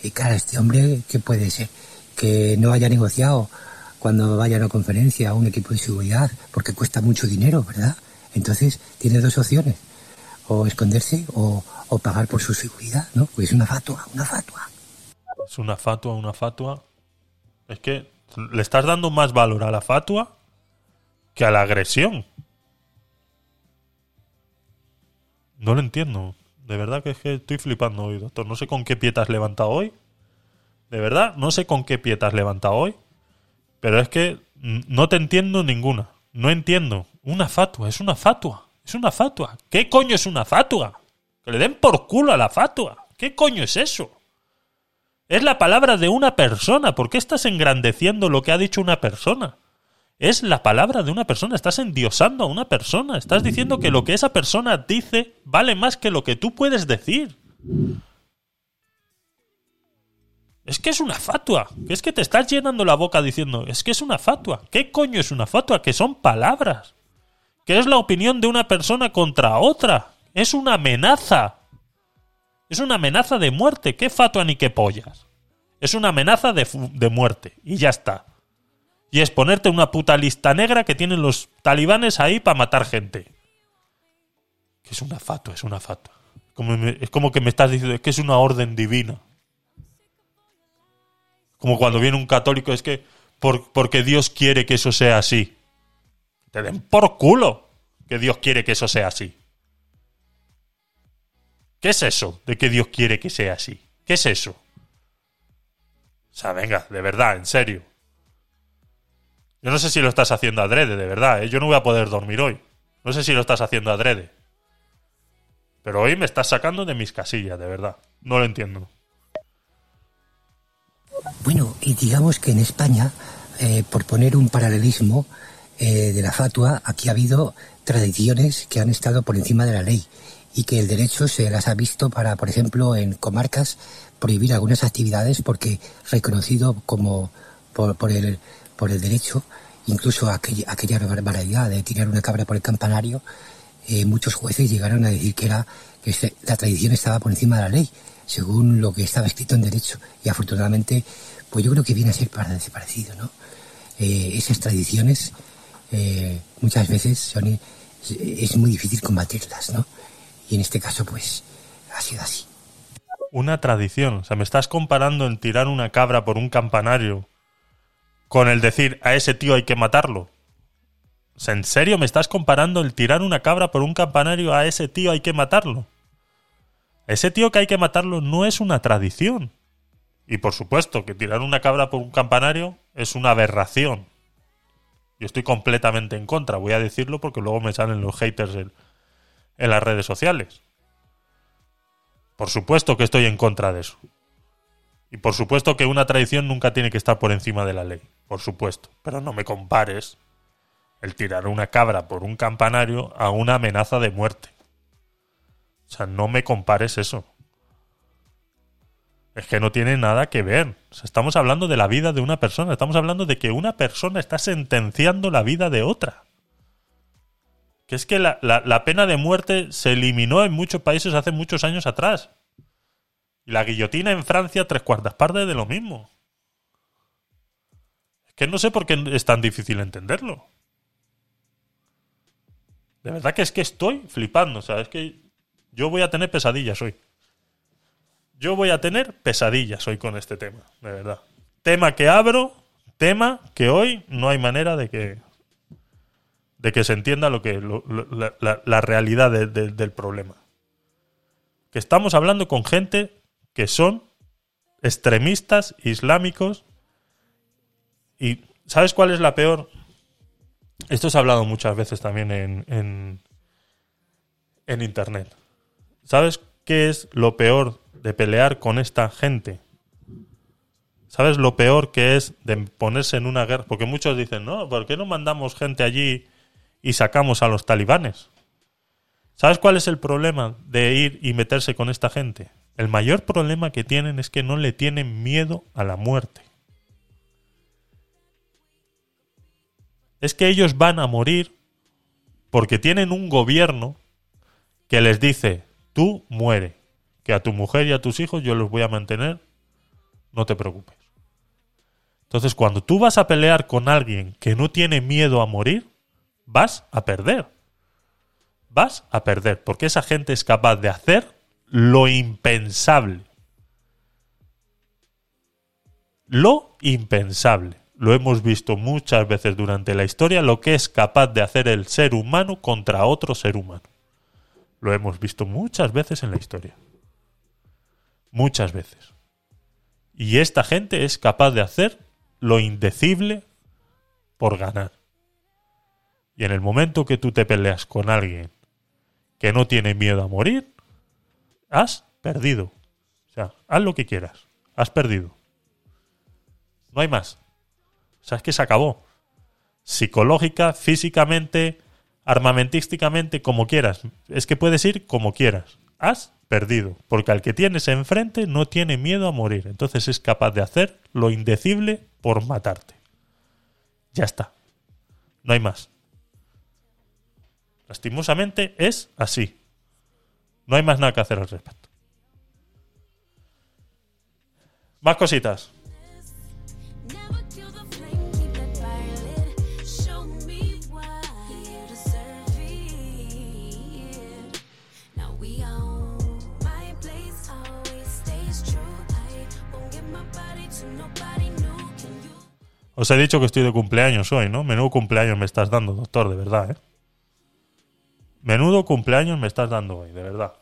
Y claro, este hombre, ¿qué puede ser? Que no haya negociado cuando vaya a una conferencia a un equipo de seguridad, porque cuesta mucho dinero, ¿verdad? Entonces tiene dos opciones, o esconderse o, o pagar por su seguridad, ¿no? Pues es una fatua, una fatua. Es una fatua, una fatua. Es que le estás dando más valor a la fatua que a la agresión. No lo entiendo. De verdad que es que estoy flipando hoy, doctor. No sé con qué pie te levantado hoy. De verdad, no sé con qué pie te levantado hoy. Pero es que no te entiendo ninguna. No entiendo. Una fatua, es una fatua. Es una fatua. ¿Qué coño es una fatua? Que le den por culo a la fatua. ¿Qué coño es eso? Es la palabra de una persona. ¿Por qué estás engrandeciendo lo que ha dicho una persona? Es la palabra de una persona. Estás endiosando a una persona. Estás diciendo que lo que esa persona dice vale más que lo que tú puedes decir. Es que es una fatua. Es que te estás llenando la boca diciendo, es que es una fatua. ¿Qué coño es una fatua? Que son palabras. Que es la opinión de una persona contra otra. Es una amenaza. Es una amenaza de muerte. ¿Qué fatua ni qué pollas? Es una amenaza de, muerte. Y ya está. Y es ponerte una puta lista negra que tienen los talibanes ahí para matar gente. Que es una fatua, es una fatua. Como me- es como que me estás diciendo, que es una orden divina. Como cuando viene un católico, es que por- porque Dios quiere que eso sea así. Te den por culo que Dios quiere que eso sea así. ¿Qué es eso de que Dios quiere que sea así? ¿Qué es eso? O sea, venga, de verdad, en serio. Yo no sé si lo estás haciendo adrede, de verdad. ¿eh? Yo no voy a poder dormir hoy. No sé si lo estás haciendo adrede. Pero hoy me estás sacando de mis casillas, de verdad. No lo entiendo. Bueno, y digamos que en España, eh, por poner un paralelismo eh, de la fatua, aquí ha habido tradiciones que han estado por encima de la ley y que el derecho se las ha visto para, por ejemplo, en comarcas prohibir algunas actividades porque reconocido como por, por el por el derecho, incluso aquella, aquella barbaridad de tirar una cabra por el campanario, eh, muchos jueces llegaron a decir que era que se- la tradición estaba por encima de la ley, según lo que estaba escrito en derecho. Y afortunadamente, pues yo creo que viene a ser parecido, ¿no? Eh, esas tradiciones eh, muchas veces son, es muy difícil combatirlas, ¿no? Y en este caso, pues, ha sido así. Una tradición. O sea, me estás comparando en tirar una cabra por un campanario con el decir a ese tío hay que matarlo. O sea, ¿en serio me estás comparando el tirar una cabra por un campanario a ese tío hay que matarlo? Ese tío que hay que matarlo no es una tradición. Y por supuesto que tirar una cabra por un campanario es una aberración. Yo estoy completamente en contra, voy a decirlo porque luego me salen los haters en, en las redes sociales. Por supuesto que estoy en contra de eso. Y por supuesto que una tradición nunca tiene que estar por encima de la ley. Por supuesto. Pero no me compares el tirar una cabra por un campanario a una amenaza de muerte. O sea, no me compares eso. Es que no tiene nada que ver. Estamos hablando de la vida de una persona. Estamos hablando de que una persona está sentenciando la vida de otra. Es que la- la pena de muerte se eliminó en muchos países hace muchos años atrás. Y la guillotina en Francia, tres cuartas partes de lo mismo. Es que no sé por qué es tan difícil entenderlo. De verdad que es que estoy flipando. O sea, es que yo voy a tener pesadillas hoy. Yo voy a tener pesadillas hoy con este tema, de verdad. Tema que abro, tema que hoy no hay manera de que de que se entienda lo que lo- la, la- realidad de- de- del problema. Que estamos hablando con gente que son extremistas islámicos y ¿sabes cuál es la peor? Esto se ha hablado muchas veces también en, en, en internet. ¿Sabes qué es lo peor de pelear con esta gente? ¿Sabes lo peor que es de ponerse en una guerra? Porque muchos dicen, no, ¿por qué no mandamos gente allí y sacamos a los talibanes? ¿Sabes cuál es el problema de ir y meterse con esta gente? El mayor problema que tienen es que no le tienen miedo a la muerte. Es que ellos van a morir porque tienen un gobierno que les dice, tú muere, que a tu mujer y a tus hijos yo los voy a mantener, no te preocupes. Entonces, cuando tú vas a pelear con alguien que no tiene miedo a morir, vas a perder. Vas a perder, porque esa gente es capaz de hacer lo impensable. Lo impensable. Lo hemos visto muchas veces durante la historia, lo que es capaz de hacer el ser humano contra otro ser humano. Lo hemos visto muchas veces en la historia. Muchas veces. Y esta gente es capaz de hacer lo indecible por ganar. Y en el momento que tú te peleas con alguien que no tiene miedo a morir, has perdido. O sea, haz lo que quieras. Has perdido. No hay más. O sea, es que se acabó. Psicológica, físicamente, armamentísticamente, como quieras. Es que puedes ir como quieras. Has perdido. Porque al que tienes enfrente no tiene miedo a morir. Entonces es capaz de hacer lo indecible por matarte. Ya está. No hay más. Lastimosamente es así. No hay más nada que hacer al respecto. Más cositas. Os he dicho que estoy de cumpleaños hoy, ¿no? Menudo cumpleaños me estás dando, doctor, de verdad, ¿eh? Menudo cumpleaños me estás dando hoy, de verdad.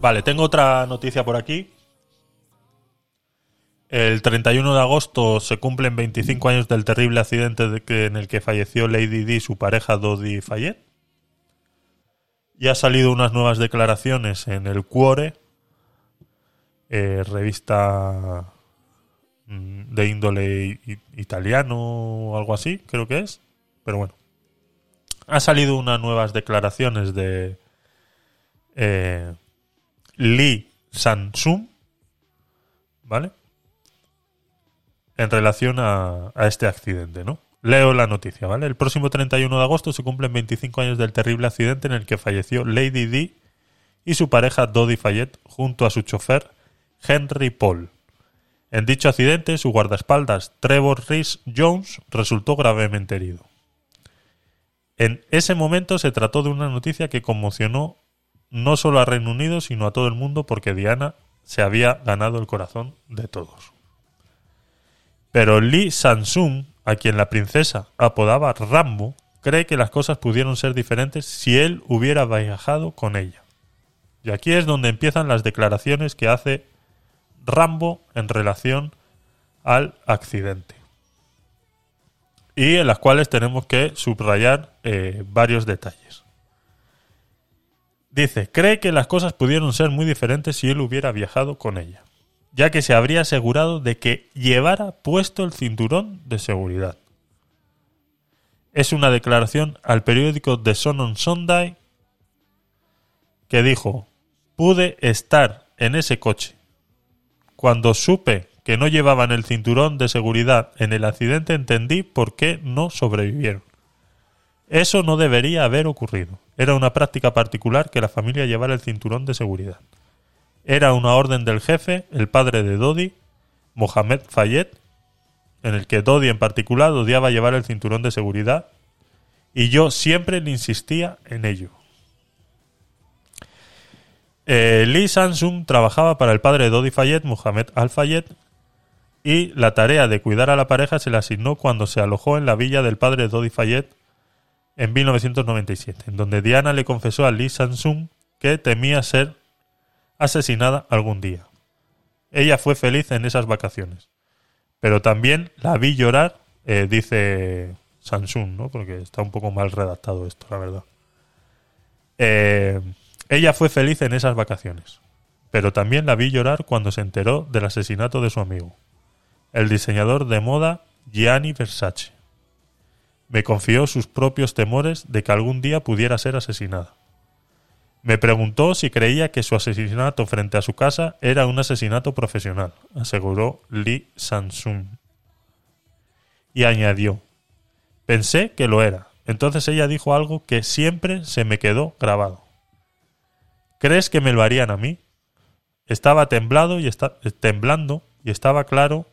Vale, tengo otra noticia por aquí. El 31 de agosto se cumplen 25 años del terrible accidente de que- en el que falleció Lady Di su pareja Dodi Fayette. Y ha salido unas nuevas declaraciones en el Cuore, eh, revista mm, de índole italiano o algo así, creo que es. Pero bueno. Ha salido unas nuevas declaraciones de eh, Lee Sansum, ¿vale? En relación a, a este accidente, ¿no? Leo la noticia, ¿vale? El próximo 31 de agosto se cumplen 25 años del terrible accidente en el que falleció Lady Di y su pareja Dodi Fayette junto a su chofer Henry Paul. En dicho accidente, su guardaespaldas Trevor Rhys Jones resultó gravemente herido. En ese momento se trató de una noticia que conmocionó no solo a Reino Unido, sino a todo el mundo porque Diana se había ganado el corazón de todos. Pero Lee Sansum, a quien la princesa apodaba Rambo, cree que las cosas pudieron ser diferentes si él hubiera viajado con ella. Y aquí es donde empiezan las declaraciones que hace Rambo en relación al accidente. Y en las cuales tenemos que subrayar eh, varios detalles. Dice, cree que las cosas pudieron ser muy diferentes si él hubiera viajado con ella, ya que se habría asegurado de que llevara puesto el cinturón de seguridad. Es una declaración al periódico The Sun on Sunday que dijo, pude estar en ese coche. Cuando supe que no llevaban el cinturón de seguridad en el accidente entendí por qué no sobrevivieron. Eso no debería haber ocurrido. Era una práctica particular que la familia llevara el cinturón de seguridad. Era una orden del jefe, el padre de Dodi, Mohamed Fayed, en el que Dodi en particular odiaba llevar el cinturón de seguridad, y yo siempre le insistía en ello. Eh, Lee Sansum trabajaba para el padre de Dodi Fayed, Mohamed Al-Fayed, y la tarea de cuidar a la pareja se le asignó cuando se alojó en la villa del padre de Dodi Fayed en 1997, en donde Diana le confesó a Lee Sansum que temía ser asesinada algún día. Ella fue feliz en esas vacaciones, pero también la vi llorar, eh, dice Sansum, ¿no? porque está un poco mal redactado esto, la verdad. Eh, ella fue feliz en esas vacaciones, pero también la vi llorar cuando se enteró del asesinato de su amigo, el diseñador de moda Gianni Versace. Me confió sus propios temores de que algún día pudiera ser asesinada. Me preguntó si creía que su asesinato frente a su casa era un asesinato profesional, aseguró Lee Samsung. Y añadió, pensé que lo era. Entonces ella dijo algo que siempre se me quedó grabado. ¿Crees que me lo harían a mí? Estaba temblado y esta- temblando y estaba claro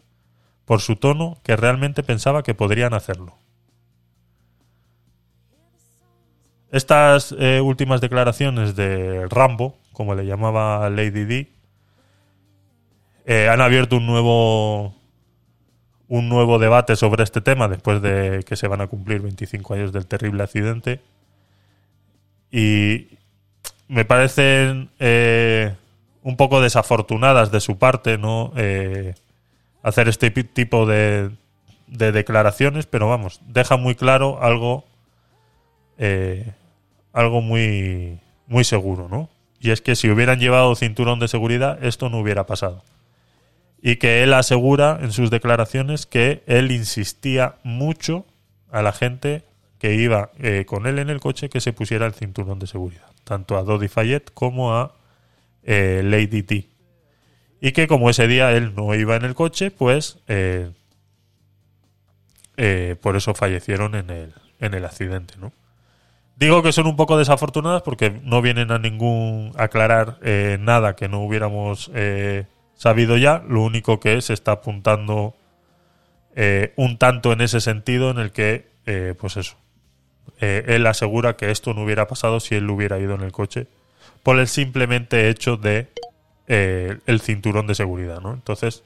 por su tono que realmente pensaba que podrían hacerlo. Estas eh, últimas declaraciones de Rambo, como le llamaba Lady D, eh, han abierto un nuevo un nuevo debate sobre este tema después de que se van a cumplir 25 años del terrible accidente. Y me parecen eh, un poco desafortunadas de su parte no hacer este tipo de, de declaraciones pero vamos deja muy claro algo algo muy muy seguro no y es que si hubieran llevado cinturón de seguridad esto no hubiera pasado y que él asegura en sus declaraciones que él insistía mucho a la gente que iba eh, con él en el coche que se pusiera el cinturón de seguridad, tanto a Dodi Fayette como a eh, Lady T. Y que como ese día él no iba en el coche, pues eh, por eso fallecieron en el, en el accidente, ¿no? Digo que son un poco desafortunadas porque no vienen a ningún aclarar eh, nada que no hubiéramos eh, sabido ya. Lo único que se está apuntando eh, un tanto en ese sentido en el que, pues eso, él asegura que esto no hubiera pasado si él hubiera ido en el coche por el simplemente hecho de el cinturón de seguridad, ¿no? Entonces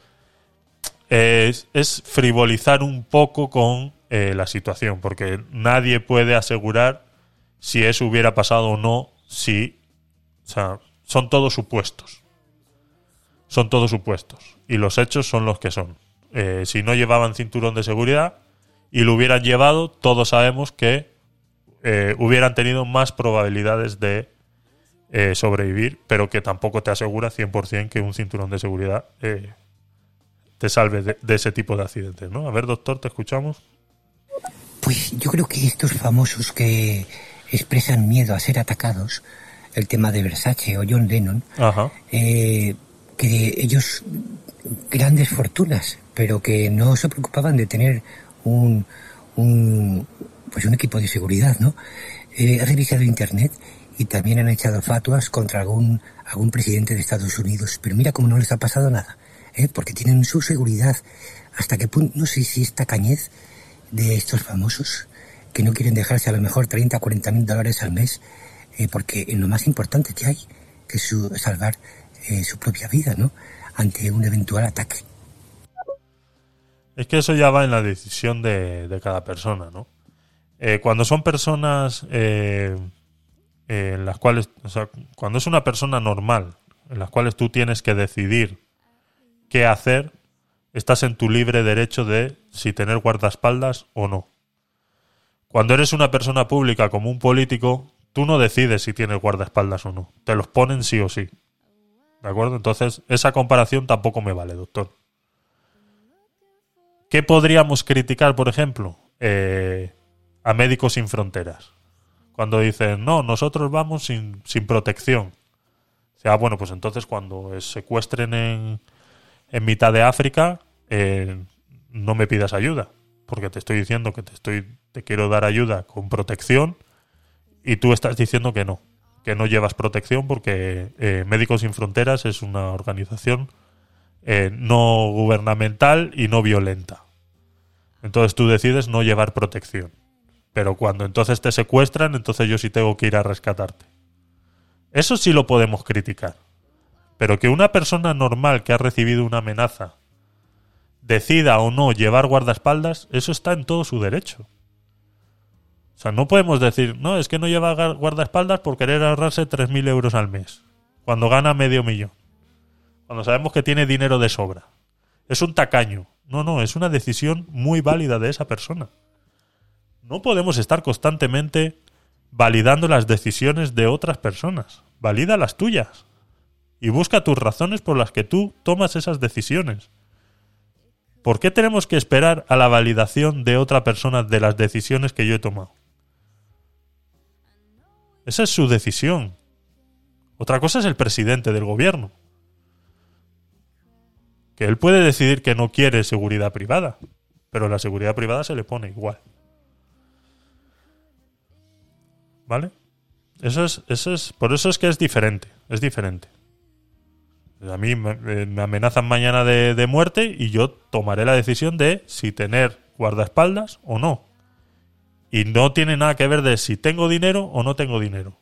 es, es frivolizar un poco con la situación porque nadie puede asegurar si eso hubiera pasado o no, si, o sea, son todos supuestos son todos supuestos y los hechos son los que son. Eh, si no llevaban cinturón de seguridad y lo hubieran llevado, todos sabemos que eh, hubieran tenido más probabilidades de eh, sobrevivir, pero que tampoco te asegura 100% que un cinturón de seguridad te salve de, de ese tipo de accidentes. ¿no? A ver, doctor, te escuchamos. Pues yo creo que estos famosos que expresan miedo a ser atacados, el tema de Versace o John Lennon, Ajá. eh, que ellos grandes fortunas, pero que no se preocupaban de tener un, un pues un equipo de seguridad, ¿no? Eh, he revisado internet y también han echado fatuas contra algún algún presidente de Estados Unidos, pero mira cómo no les ha pasado nada, ¿eh? porque tienen su seguridad. Hasta qué punto, no sé si esta cañez de estos famosos que no quieren dejarse a lo mejor 30 o 40 mil dólares al mes, eh, porque lo más importante que hay, que es salvar eh, su propia vida, ¿no? Ante un eventual ataque. Es que eso ya va en la decisión de, cada persona, ¿no? Eh, cuando son personas en las cuales, o sea, cuando es una persona normal, en las cuales tú tienes que decidir qué hacer, estás en tu libre derecho de si tener guardaespaldas o no. Cuando eres una persona pública como un político, tú no decides si tienes guardaespaldas o no. Te los ponen sí o sí. ¿De acuerdo? Entonces, esa comparación tampoco me vale, doctor. ¿Qué podríamos criticar, por ejemplo? Eh, a Médicos Sin Fronteras. Cuando dicen, no, nosotros vamos sin, sin protección. O sea, bueno, pues entonces cuando secuestren en, en mitad de África, eh, no me pidas ayuda. Porque te estoy diciendo que te, estoy, te quiero dar ayuda con protección y tú estás diciendo que no. Que no llevas protección porque eh, Médicos Sin Fronteras es una organización eh, no gubernamental y no violenta. Entonces tú decides no llevar protección. Pero cuando entonces te secuestran, entonces yo sí tengo que ir a rescatarte. Eso sí lo podemos criticar. Pero que una persona normal que ha recibido una amenaza decida o no llevar guardaespaldas, eso está en todo su derecho. O sea, no podemos decir, no, es que no lleva guardaespaldas por querer ahorrarse 3.000 euros al mes, cuando gana medio millón. Cuando sabemos que tiene dinero de sobra. Es un tacaño. No, no, es una decisión muy válida de esa persona. No podemos estar constantemente validando las decisiones de otras personas. Valida las tuyas. Y busca tus razones por las que tú tomas esas decisiones. ¿Por qué tenemos que esperar a la validación de otra persona de las decisiones que yo he tomado? Esa es su decisión. Otra cosa es el presidente del gobierno. Que él puede decidir que no quiere seguridad privada, pero la seguridad privada se le pone igual. ¿Vale? Eso es, eso es, por eso es que es diferente, es diferente. A mí me, me amenazan mañana de, de muerte y yo tomaré la decisión de si tener guardaespaldas o no. Y no tiene nada que ver de si tengo dinero o no tengo dinero.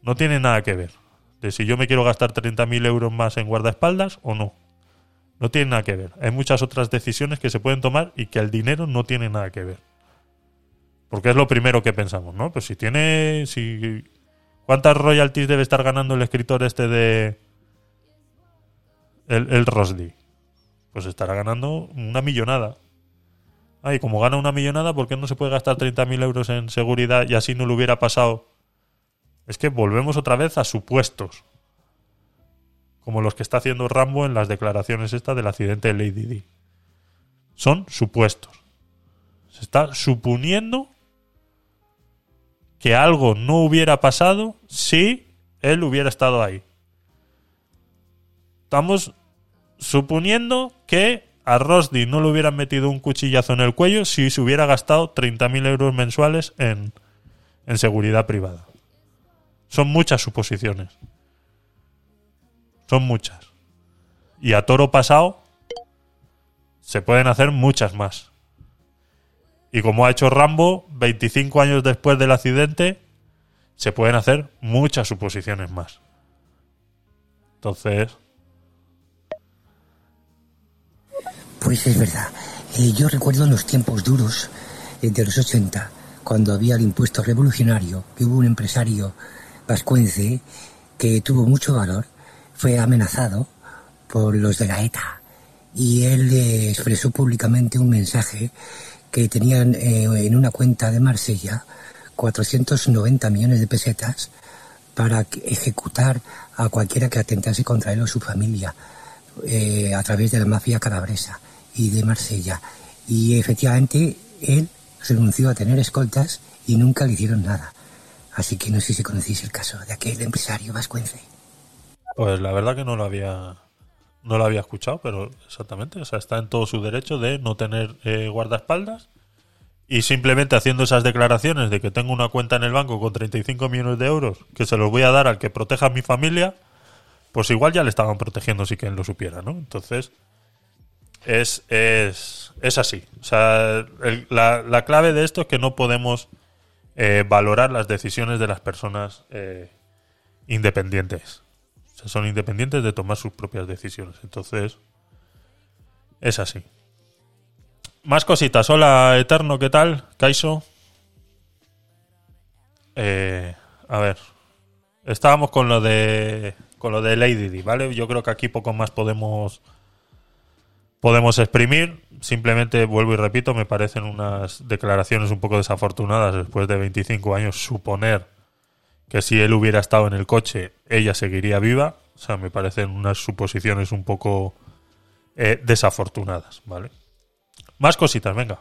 No tiene nada que ver. De si yo me quiero gastar 30.000 euros más en guardaespaldas o no. No tiene nada que ver. Hay muchas otras decisiones que se pueden tomar y que el dinero no tiene nada que ver. Porque es lo primero que pensamos, ¿no? Pues si tiene. Si, ¿Cuántas royalties debe estar ganando el escritor este de. El, el? Pues estará ganando una millonada. Ah, y como gana una millonada, ¿por qué no se puede gastar 30.000 euros en seguridad y así no le hubiera pasado? Es que volvemos otra vez a supuestos. Como los que está haciendo Rambo en las declaraciones estas del accidente de Lady Di. Son supuestos. Se está suponiendo que algo no hubiera pasado si él hubiera estado ahí. Estamos suponiendo que a Rosdi no le hubieran metido un cuchillazo en el cuello si se hubiera gastado 30.000 euros mensuales en, en seguridad privada. Son muchas suposiciones. Son muchas. Y a toro pasado se pueden hacer muchas más. Y como ha hecho Rambo, 25 años después del accidente, se pueden hacer muchas suposiciones más. Entonces, Pues es verdad. Yo recuerdo los tiempos duros eh, de los 80, cuando había el impuesto revolucionario, que hubo un empresario vascuence que tuvo mucho valor, fue amenazado por los de la ETA y él expresó públicamente un mensaje que tenían eh, en una cuenta de Marsella 490 millones de pesetas para ejecutar a cualquiera que atentase contra él o su familia eh, a través de la mafia calabresa y de Marsella. Y efectivamente él renunció a tener escoltas y nunca le hicieron nada. Así que no sé si conocéis el caso de aquel empresario vascuence. pues la verdad que no lo había no lo había escuchado, pero exactamente, o sea, está en todo su derecho de no tener eh, guardaespaldas y simplemente haciendo esas declaraciones de que tengo una cuenta en el banco con 35 millones de euros que se los voy a dar al que proteja a mi familia, pues igual ya le estaban protegiendo si que él lo supiera, ¿no? Entonces, es, es, es así. O sea, el- la, la clave de esto es que no podemos eh, valorar las decisiones de las personas eh, independientes. O sea, son independientes de tomar sus propias decisiones. Entonces, es así. Más cositas. Hola, Eterno, ¿qué tal? Kaiso. Eh, a ver. Estábamos con lo de con lo de Lady Di, ¿vale? Yo creo que aquí poco más podemos podemos exprimir. Simplemente vuelvo y repito, me parecen unas declaraciones un poco desafortunadas después de 25 años suponer que si él hubiera estado en el coche, ella seguiría viva. O sea, me parecen unas suposiciones un poco eh, desafortunadas, ¿vale? Más cositas, venga.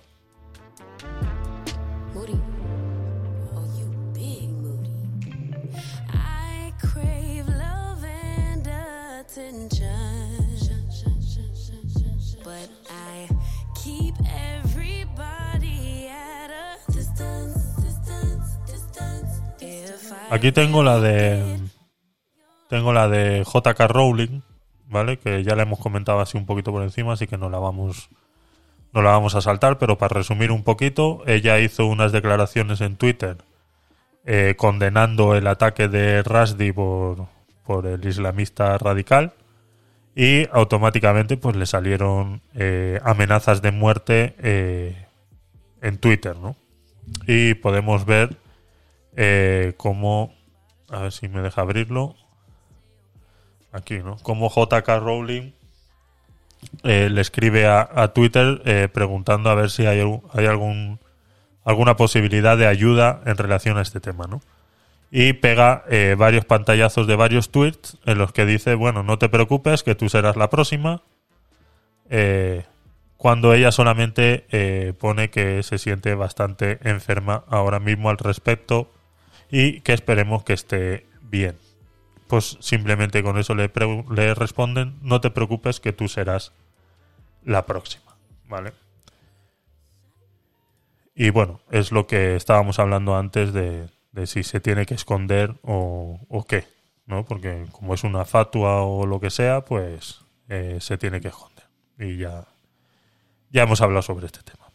Aquí tengo la de. Tengo la de JK Rowling, ¿vale? Que ya la hemos comentado así un poquito por encima, así que no la vamos. No la vamos a saltar, pero para resumir un poquito, ella hizo unas declaraciones en Twitter eh, condenando el ataque de Rasdi por, por el islamista radical y automáticamente pues le salieron eh, amenazas de muerte eh, en Twitter, ¿no? Y podemos ver eh, cómo a ver si me deja abrirlo. Aquí no como JK Rowling eh, le escribe a, Twitter eh, preguntando a ver si hay, algún- alguna posibilidad de ayuda en relación a este tema no y pega eh, varios pantallazos de varios tweets en los que dice bueno no te preocupes que tú serás la próxima cuando ella solamente pone que se siente bastante enferma ahora mismo al respecto y que esperemos que esté bien. Pues simplemente con eso le, le responden, no te preocupes que tú serás la próxima, ¿vale? Y bueno, es lo que estábamos hablando antes de, de si se tiene que esconder o, o qué, ¿no? Porque como es una fatua o lo que sea, pues eh, se tiene que esconder. Y ya, ya hemos hablado sobre este tema.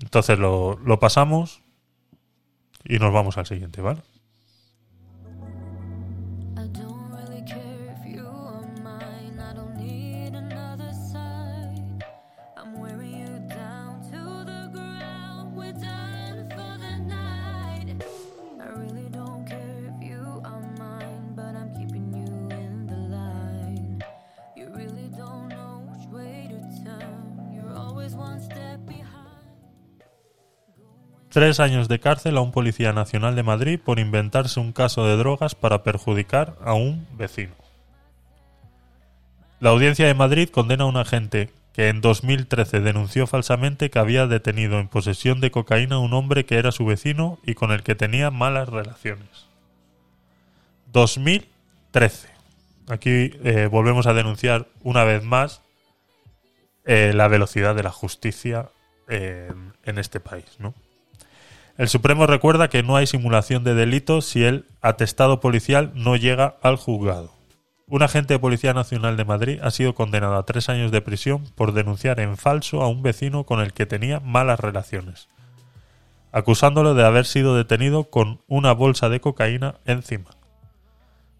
Entonces lo, lo pasamos y nos vamos al siguiente, ¿vale? Tres años de cárcel a un policía nacional de Madrid por inventarse un caso de drogas para perjudicar a un vecino. La audiencia de Madrid condena a un agente que en 2013 denunció falsamente que había detenido en posesión de cocaína a un hombre que era su vecino y con el que tenía malas relaciones. 2013. Aquí eh, volvemos a denunciar una vez más eh, la velocidad de la justicia en, en este país, ¿no? El Supremo recuerda que no hay simulación de delito si el atestado policial no llega al juzgado. Un agente de Policía Nacional de Madrid ha sido condenado a tres años de prisión por denunciar en falso a un vecino con el que tenía malas relaciones, acusándolo de haber sido detenido con una bolsa de cocaína encima.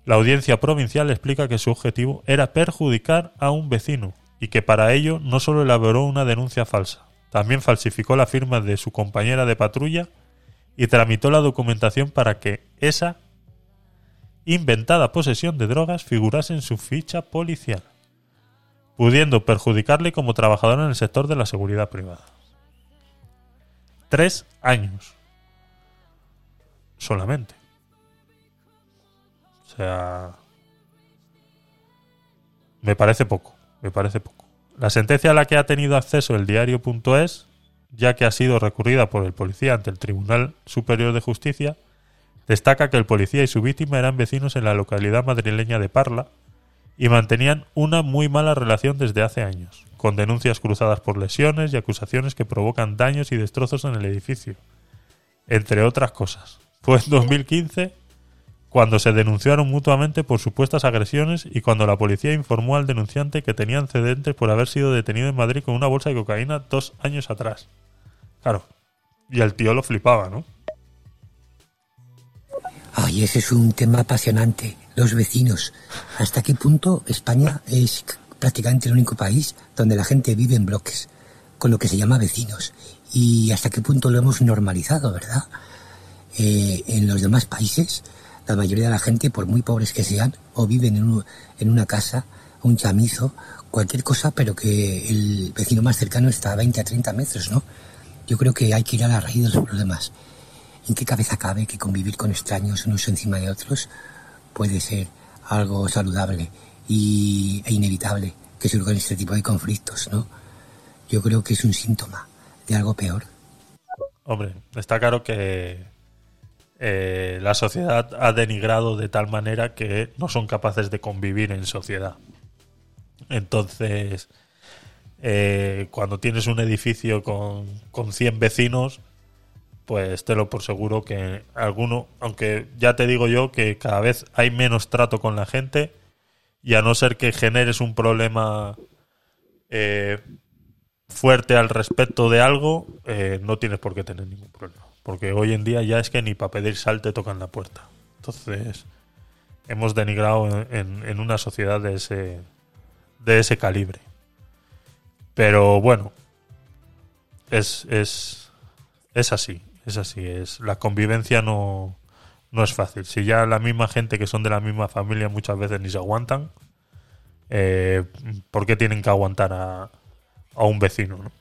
La audiencia provincial explica que su objetivo era perjudicar a un vecino y que para ello no solo elaboró una denuncia falsa, también falsificó la firma de su compañera de patrulla y tramitó la documentación para que esa inventada posesión de drogas figurase en su ficha policial, pudiendo perjudicarle como trabajador en el sector de la seguridad privada. Tres años. Solamente. O sea... Me parece poco, me parece poco. La sentencia a la que ha tenido acceso el diario.es, ya que ha sido recurrida por el policía ante el Tribunal Superior de Justicia, destaca que el policía y su víctima eran vecinos en la localidad madrileña de Parla y mantenían una muy mala relación desde hace años, con denuncias cruzadas por lesiones y acusaciones que provocan daños y destrozos en el edificio, entre otras cosas. Fue en 2015 cuando se denunciaron mutuamente por supuestas agresiones y cuando la policía informó al denunciante que tenía antecedentes por haber sido detenido en Madrid con una bolsa de cocaína dos años atrás. Claro. Y el tío lo flipaba, ¿no? Ay, ese es un tema apasionante. Los vecinos. ¿Hasta qué punto España es prácticamente el único país donde la gente vive en bloques, con lo que se llama vecinos? Y hasta qué punto lo hemos normalizado, ¿verdad? Eh, en los demás países, la mayoría de la gente, por muy pobres que sean, o viven en, un- en una casa, un chamizo, cualquier cosa, pero que el vecino más cercano está a 20 a 30 metros, ¿no? Yo creo que hay que ir a la raíz de los problemas. ¿En qué cabeza cabe que convivir con extraños unos encima de otros puede ser algo saludable y, e inevitable que surjan este tipo de conflictos, ¿no? Yo creo que es un síntoma de algo peor. Hombre, está claro que eh, la sociedad ha denigrado de tal manera que no son capaces de convivir en sociedad. Entonces, eh, cuando tienes un edificio con, con 100 vecinos, pues te lo por seguro que alguno, aunque ya te digo yo que cada vez hay menos trato con la gente y a no ser que generes un problema eh, fuerte al respecto de algo, no tienes por qué tener ningún problema. Porque hoy en día ya es que ni para pedir sal te tocan la puerta. Entonces, hemos denigrado en, una sociedad de ese, de ese calibre. Pero bueno, es, es, es así, es así. Es, la convivencia no, no es fácil. Si ya la misma gente que son de la misma familia muchas veces ni se aguantan, eh, ¿por qué tienen que aguantar a, a un vecino? no?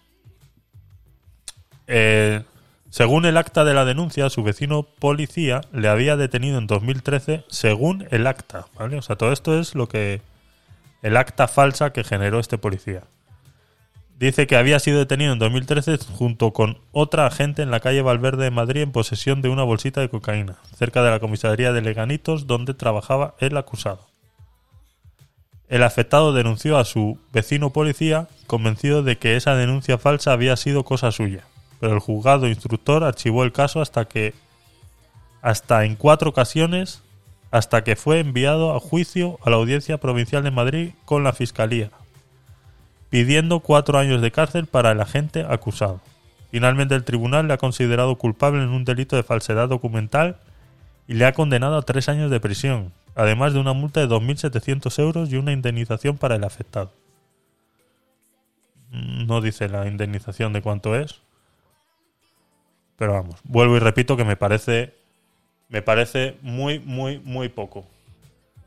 Eh, según el acta de la denuncia, su vecino policía le había detenido en 2013 según el acta, ¿vale? O sea, todo esto es lo que el acta falsa que generó este policía. dice que había sido detenido en 2013 junto con otra agente en la calle Valverde de Madrid en posesión de una bolsita de cocaína, cerca de la comisaría de Leganitos donde trabajaba el acusado. El afectado denunció a su vecino policía, convencido de que esa denuncia falsa había sido cosa suya, pero el juzgado instructor archivó el caso hasta que hasta en cuatro ocasiones hasta que fue enviado a juicio a la Audiencia Provincial de Madrid con la Fiscalía, pidiendo cuatro años de cárcel para el agente acusado. Finalmente el tribunal le ha considerado culpable en un delito de falsedad documental y le ha condenado a tres años de prisión, además de una multa de 2.700 euros y una indemnización para el afectado. No dice la indemnización de cuánto es, pero vamos, vuelvo y repito que me parece me parece muy, muy, muy poco.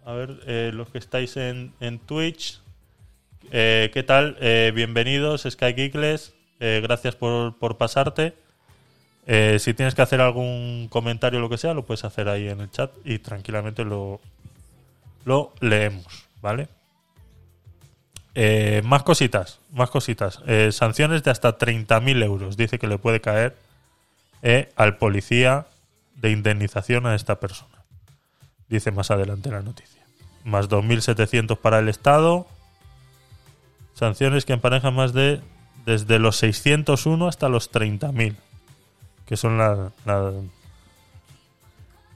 A ver, eh, los que estáis en, en Twitch, eh, ¿qué tal? Eh, bienvenidos, Sky Geekles. Gracias por, por pasarte. Si tienes que hacer algún comentario o lo que sea, lo puedes hacer ahí en el chat y tranquilamente lo, lo leemos, ¿vale? Más cositas, más cositas. Sanciones de hasta 30.000 euros. Dice que le puede caer eh, al policía de indemnización a esta persona. Dice más adelante la noticia. Más 2.700 para el Estado. Sanciones que emparejan más de desde los 601 hasta los 30.000. Que son la-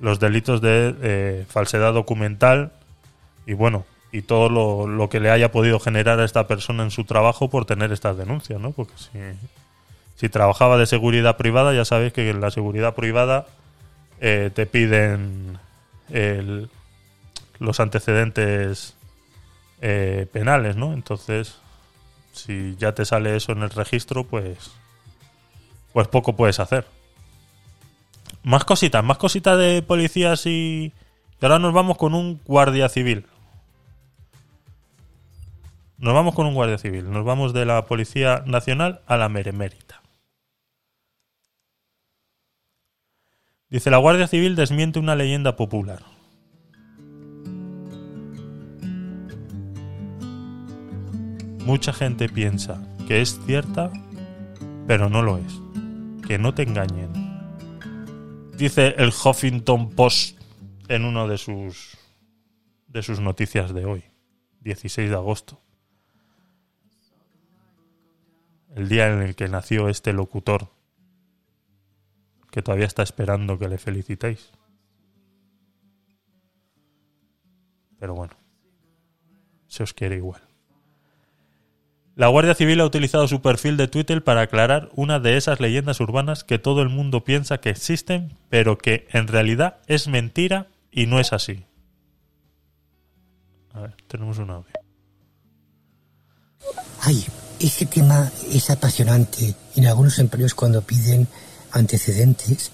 los delitos de eh, falsedad documental y bueno, y todo lo, lo que le haya podido generar a esta persona en su trabajo por tener estas denuncias, ¿no? Porque si, si trabajaba de seguridad privada, ya sabéis que en la seguridad privada eh, te piden los antecedentes eh, penales, ¿no? Entonces, si ya te sale eso en el registro, pues, pues poco puedes hacer. Más cositas, más cositas de policías y... y ahora nos vamos con un guardia civil. Nos vamos con un guardia civil. Nos vamos de la Policía Nacional a la Meremérita. Dice, la Guardia Civil desmiente una leyenda popular. Mucha gente piensa que es cierta, pero no lo es. Que no te engañen. Dice el Huffington Post en uno de sus de sus noticias de hoy, 16 de agosto. El día en el que nació este locutor que todavía está esperando que le felicitéis. Pero bueno, se os quiere igual. La Guardia Civil ha utilizado su perfil de Twitter para aclarar una de esas leyendas urbanas que todo el mundo piensa que existen, pero que en realidad es mentira y no es así. A ver, tenemos un audio. Ay, ese tema es apasionante. En algunos empleos cuando piden antecedentes,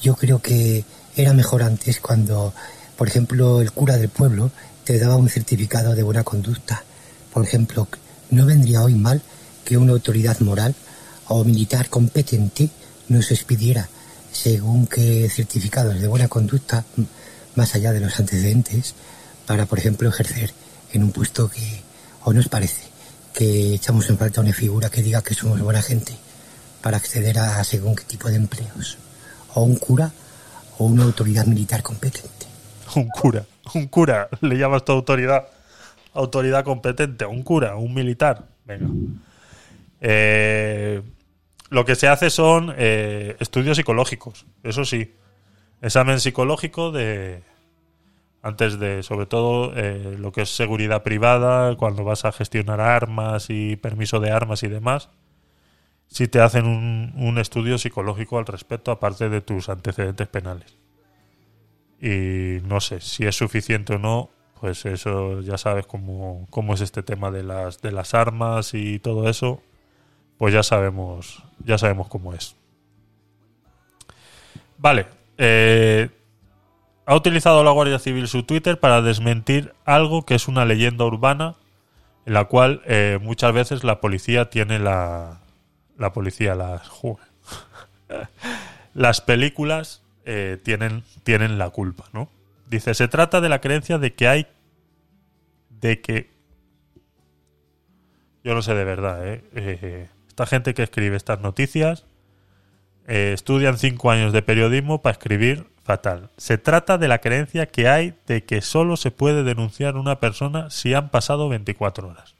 yo creo que era mejor antes cuando, por ejemplo, el cura del pueblo te daba un certificado de buena conducta. Por ejemplo, no vendría hoy mal que una autoridad moral o militar competente nos expidiera según qué certificados de buena conducta, más allá de los antecedentes, para, por ejemplo, ejercer en un puesto que, o nos parece, que echamos en falta una figura que diga que somos buena gente para acceder a según qué tipo de empleos, o un cura o una autoridad militar competente. Un cura, un cura, le llamas tu autoridad, autoridad competente, un cura, un militar. Venga. Eh, lo que se hace son eh, estudios psicológicos, eso sí. Examen psicológico de. Antes de, sobre todo, eh, lo que es seguridad privada, cuando vas a gestionar armas y permiso de armas y demás. Si te hacen un, estudio psicológico al respecto, aparte de tus antecedentes penales. Y no sé si es suficiente o no pues eso ya sabes cómo, cómo es este tema de las de las armas y todo eso pues ya sabemos ya sabemos cómo es. Vale eh, ha utilizado la Guardia Civil su Twitter para desmentir algo que es una leyenda urbana en la cual eh, muchas veces la policía tiene la la policía las joder. las películas eh, tienen, tienen la culpa, ¿no? Dice, se trata de la creencia de que hay... de que... yo no sé de verdad, ¿eh? Eh, esta gente que escribe estas noticias eh, estudian cinco años de periodismo para escribir fatal. Se trata de la creencia que hay de que solo se puede denunciar una persona si han pasado 24 horas.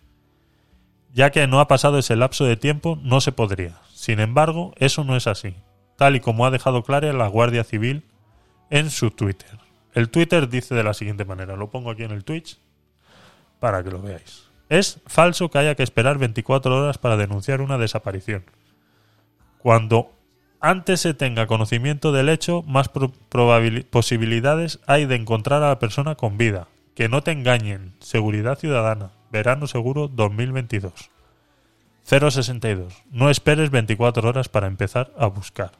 Ya que no ha pasado ese lapso de tiempo, no se podría. Sin embargo, eso no es así, tal y como ha dejado clara la Guardia Civil en su Twitter. El Twitter dice de la siguiente manera, lo pongo aquí en el Twitch para que lo veáis. Es falso que haya que esperar 24 horas para denunciar una desaparición. Cuando antes se tenga conocimiento del hecho, más posibilidades hay de encontrar a la persona con vida. Que no te engañen. Seguridad Ciudadana. Verano Seguro 2022. 062. No esperes 24 horas para empezar a buscar.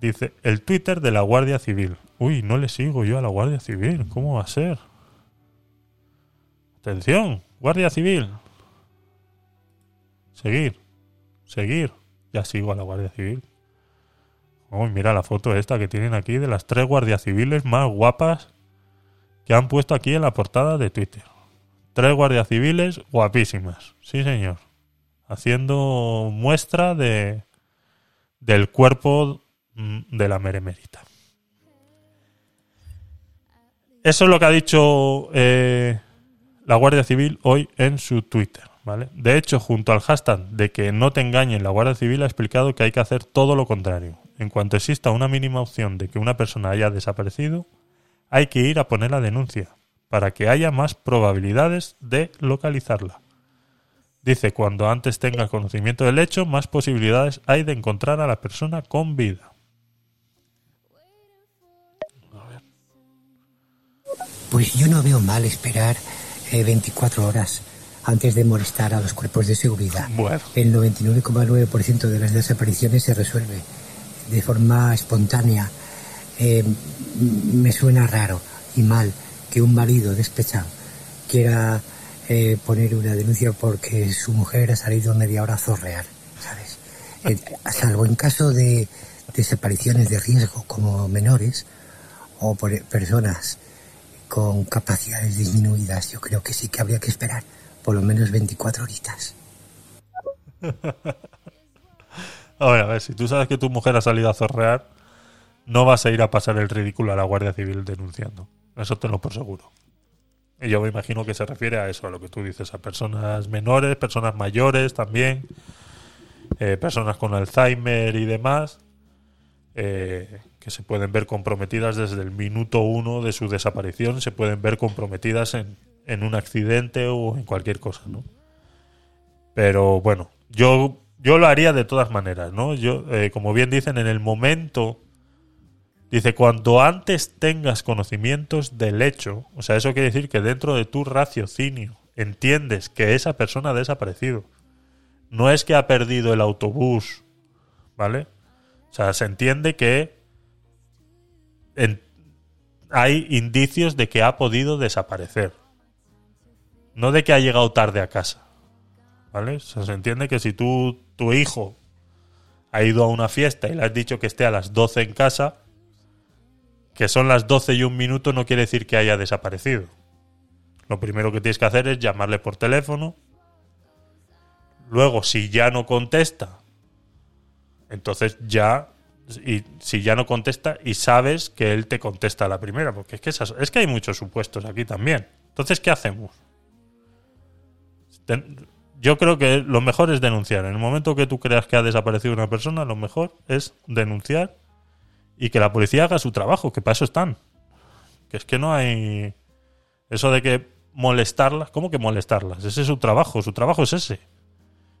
Dice el Twitter de la Guardia Civil. Uy, no le sigo yo a la Guardia Civil. ¿Cómo va a ser? Atención, Guardia Civil. Seguir. Seguir. Ya sigo a la Guardia Civil. Uy, mira la foto esta que tienen aquí de las tres guardias civiles más guapas que han puesto aquí en la portada de Twitter. Tres guardias civiles guapísimas. Sí, señor. Haciendo muestra de del cuerpo mm, de la meremérita. Eso es lo que ha dicho eh, la Guardia Civil hoy en su Twitter. ¿vale? De hecho, junto al hashtag de que no te engañen, la Guardia Civil ha explicado que hay que hacer todo lo contrario. En cuanto exista una mínima opción de que una persona haya desaparecido, hay que ir a poner la denuncia para que haya más probabilidades de localizarla. Dice, cuando antes tenga conocimiento del hecho, más posibilidades hay de encontrar a la persona con vida. Pues yo no veo mal esperar eh, 24 horas antes de molestar a los cuerpos de seguridad. Bueno. El 99,9% de las desapariciones se resuelve de forma espontánea. Eh, me suena raro y mal un marido despechado quiera eh, poner una denuncia porque su mujer ha salido media hora a zorrear, ¿sabes? Eh, salvo en caso de desapariciones de riesgo como menores o por personas con capacidades disminuidas, yo creo que sí que habría que esperar por lo menos 24 horitas. A ver, a ver, si tú sabes que tu mujer ha salido a zorrear, no vas a ir a pasar el ridículo a la Guardia Civil denunciando. Eso te lo por seguro. Y yo me imagino que se refiere a eso, a lo que tú dices, a personas menores, personas mayores también, eh, personas con Alzheimer y demás, eh, que se pueden ver comprometidas desde el minuto uno de su desaparición, se pueden ver comprometidas en, en un accidente o en cualquier cosa, ¿no? Pero bueno, yo, yo lo haría de todas maneras, ¿no? Yo, eh, como bien dicen, en el momento, dice, cuando antes tengas conocimientos del hecho, o sea, eso quiere decir que dentro de tu raciocinio entiendes que esa persona ha desaparecido. No es que ha perdido el autobús, ¿vale? O sea, se entiende que hay indicios de que ha podido desaparecer. No de que ha llegado tarde a casa. ¿Vale? O sea, se entiende que si tú, tu hijo ha ido a una fiesta y le has dicho que esté a las 12 en casa, que son las 12 y un minuto no quiere decir que haya desaparecido. Lo primero que tienes que hacer es llamarle por teléfono. Luego, si ya no contesta, entonces ya y si ya no contesta y sabes que él te contesta la primera, porque es que es que hay muchos supuestos aquí también. Entonces, ¿qué hacemos? Yo creo que lo mejor es denunciar. En el momento que tú creas que ha desaparecido una persona, lo mejor es denunciar y que la policía haga su trabajo, que para eso están. Que es que no hay eso de que molestarlas, ¿cómo que molestarlas? Ese es su trabajo, su trabajo es ese.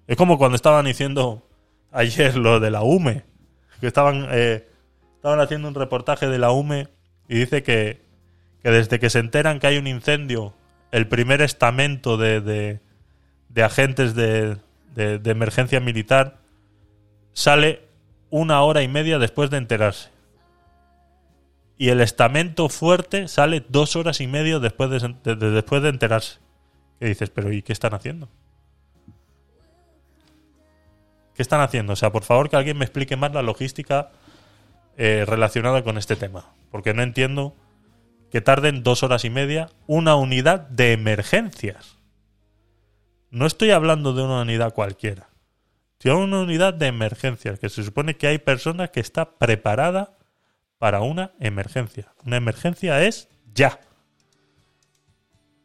Es como cuando estaban diciendo ayer lo de la UME, que estaban, eh, estaban haciendo un reportaje de la UME y dice que, que desde que se enteran que hay un incendio, el primer estamento de, de, de agentes de, de- de emergencia militar sale una hora y media después de enterarse. Y el estamento fuerte sale dos horas y media después de, de- de- después de enterarse. ¿Qué dices? ¿Pero y qué están haciendo? ¿Qué están haciendo? O sea, por favor que alguien me explique más la logística eh, relacionada con este tema. Porque no entiendo que tarden dos horas y media una unidad de emergencias. no estoy hablando de una unidad cualquiera. De una unidad de emergencias, que se supone que hay personas que está preparada para una emergencia. Una emergencia es ya.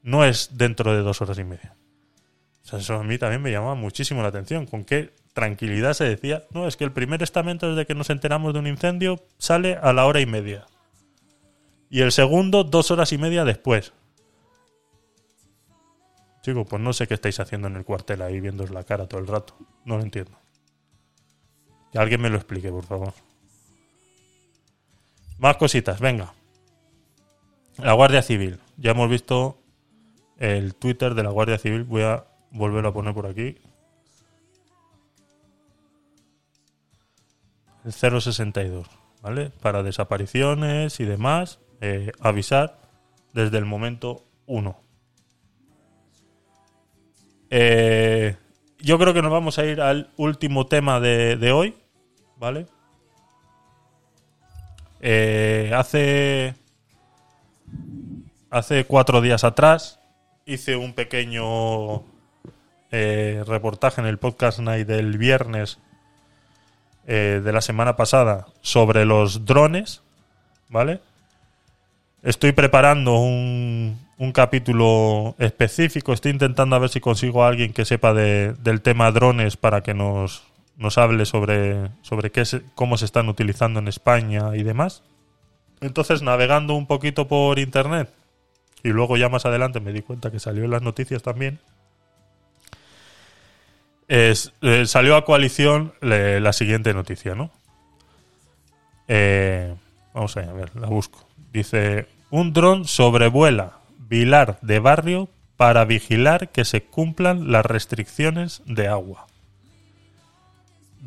No es dentro de dos horas y media. O sea, eso a mí también me llamaba muchísimo la atención. Con qué tranquilidad se decía, no, es que el primer estamento desde que nos enteramos de un incendio sale a la hora y media. Y el segundo, dos horas y media después. Chico, pues no sé qué estáis haciendo en el cuartel ahí viéndos la cara todo el rato. No lo entiendo. Que alguien me lo explique, por favor. Más cositas, venga. La Guardia Civil. Ya hemos visto el Twitter de la Guardia Civil. Voy a volverlo a poner por aquí. El 062, ¿vale? Para desapariciones y demás, eh, avisar desde el momento 1. Eh, yo creo que nos vamos a ir al último tema de, de hoy, ¿vale? Eh, hace hace cuatro días atrás hice un pequeño eh, reportaje en el podcast night del viernes eh, de la semana pasada sobre los drones, ¿vale? Estoy preparando un, un capítulo específico, estoy intentando a ver si consigo a alguien que sepa de- del tema drones para que nos, nos hable sobre, sobre qué se- cómo se están utilizando en España y demás. Entonces, navegando un poquito por internet, y luego ya más adelante me di cuenta que salió en las noticias también, es- eh, salió a coalición la siguiente noticia, ¿no? Eh, vamos a ver, la busco. Dice, un dron sobrevuela Vilar de Barrio para vigilar que se cumplan las restricciones de agua.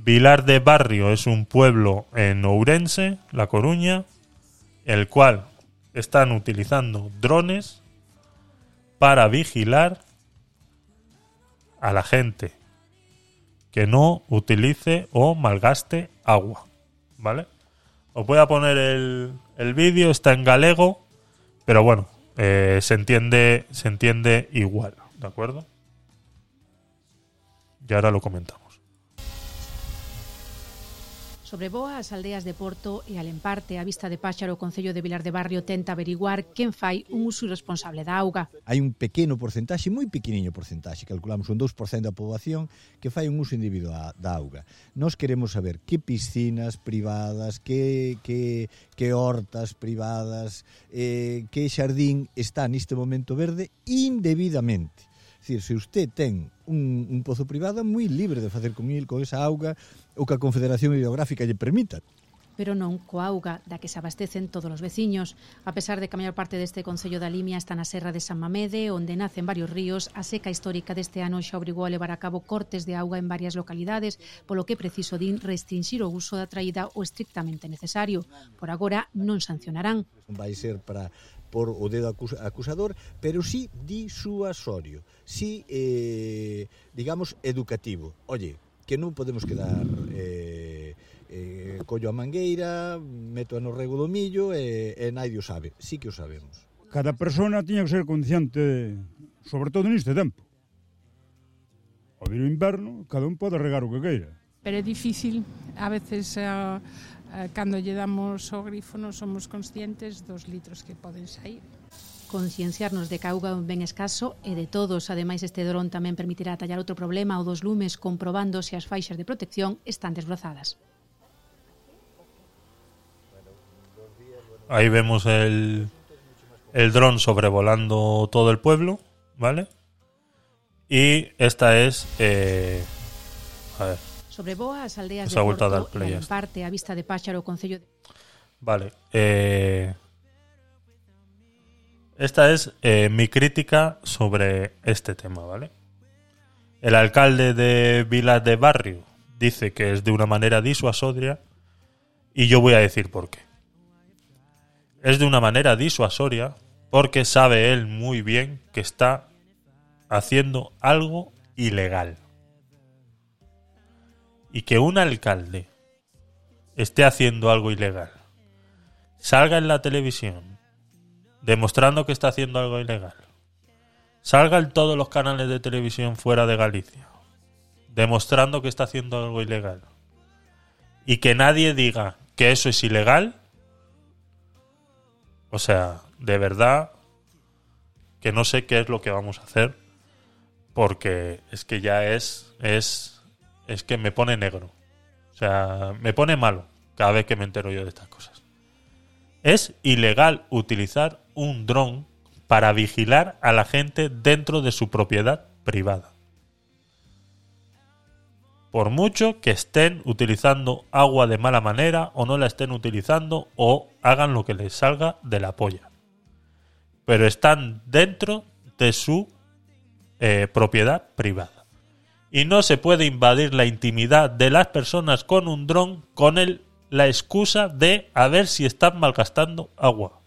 Vilar de Barrio es un pueblo en Ourense, La Coruña, el cual están utilizando drones para vigilar a la gente que no utilice o malgaste agua. ¿Vale? Os voy a poner el, el vídeo, está en galego, pero bueno, eh, se entiende, se entiende igual, ¿de acuerdo? Y ahora lo comentamos. sobrevoa as aldeas de Porto e Alemparte a vista de páxaro o Concello de Vilar de Barrio tenta averiguar quen fai un uso irresponsable da auga. Hai un pequeno porcentaxe, moi pequeniño porcentaxe, calculamos un 2% da poboación que fai un uso individual da auga. Nós queremos saber que piscinas privadas, que, que, que hortas privadas, eh, que xardín está neste momento verde indebidamente Dicir, se usted ten un, un pozo privado é moi libre de facer con il, con esa auga o que a Confederación Hidrográfica lle permita pero non coa auga da que se abastecen todos os veciños. A pesar de que a maior parte deste Concello da Limia está na Serra de San Mamede, onde nacen varios ríos, a seca histórica deste ano xa obrigou a levar a cabo cortes de auga en varias localidades, polo que preciso din restringir o uso da traída o estrictamente necesario. Por agora non sancionarán. Vai ser para por o dedo acusador, pero sí disuasorio, sí, eh, digamos, educativo. Oye, que non podemos quedar... Eh, eh, collo a mangueira, meto no rego do millo e, e naide o sabe, sí que o sabemos. Cada persona tiña que ser consciente, sobre todo neste tempo. Ao vir o inverno, cada un pode regar o que queira. Pero é difícil, a veces... Uh Eh, cando lle damos o grifo non somos conscientes dos litros que poden sair concienciarnos de que a auga é un ben escaso e de todos. Ademais, este dron tamén permitirá tallar outro problema o dos lumes comprobando se as faixas de protección están desbrozadas. Ahí vemos el, el dron sobrevolando todo el pueblo, ¿vale? Y esta es... Eh, a ver, Sobrevoa as aldeas Se de a dar Porto play e a esto. parte a vista de Páxaro o Concello de... vale. eh, esta es eh, mi crítica sobre este tema, ¿vale? El alcalde de Vilas de Barrio dice que es de una manera disuasoria y yo voy a decir por qué. Es de una manera disuasoria porque sabe él muy bien que está haciendo algo ilegal. Y que un alcalde esté haciendo algo ilegal, salga en la televisión demostrando que está haciendo algo ilegal, salga en todos los canales de televisión fuera de Galicia, demostrando que está haciendo algo ilegal, y que nadie diga que eso es ilegal, o sea, de verdad que no sé qué es lo que vamos a hacer, porque es que ya es, es, es que me pone negro. O sea, me pone malo cada vez que me entero yo de estas cosas. Es ilegal utilizar un dron para vigilar a la gente dentro de su propiedad privada. Por mucho que estén utilizando agua de mala manera o no la estén utilizando o hagan lo que les salga de la polla. Pero están dentro de su eh, propiedad privada. Y no se puede invadir la intimidad de las personas con un dron con el, la excusa de a ver si están malgastando agua.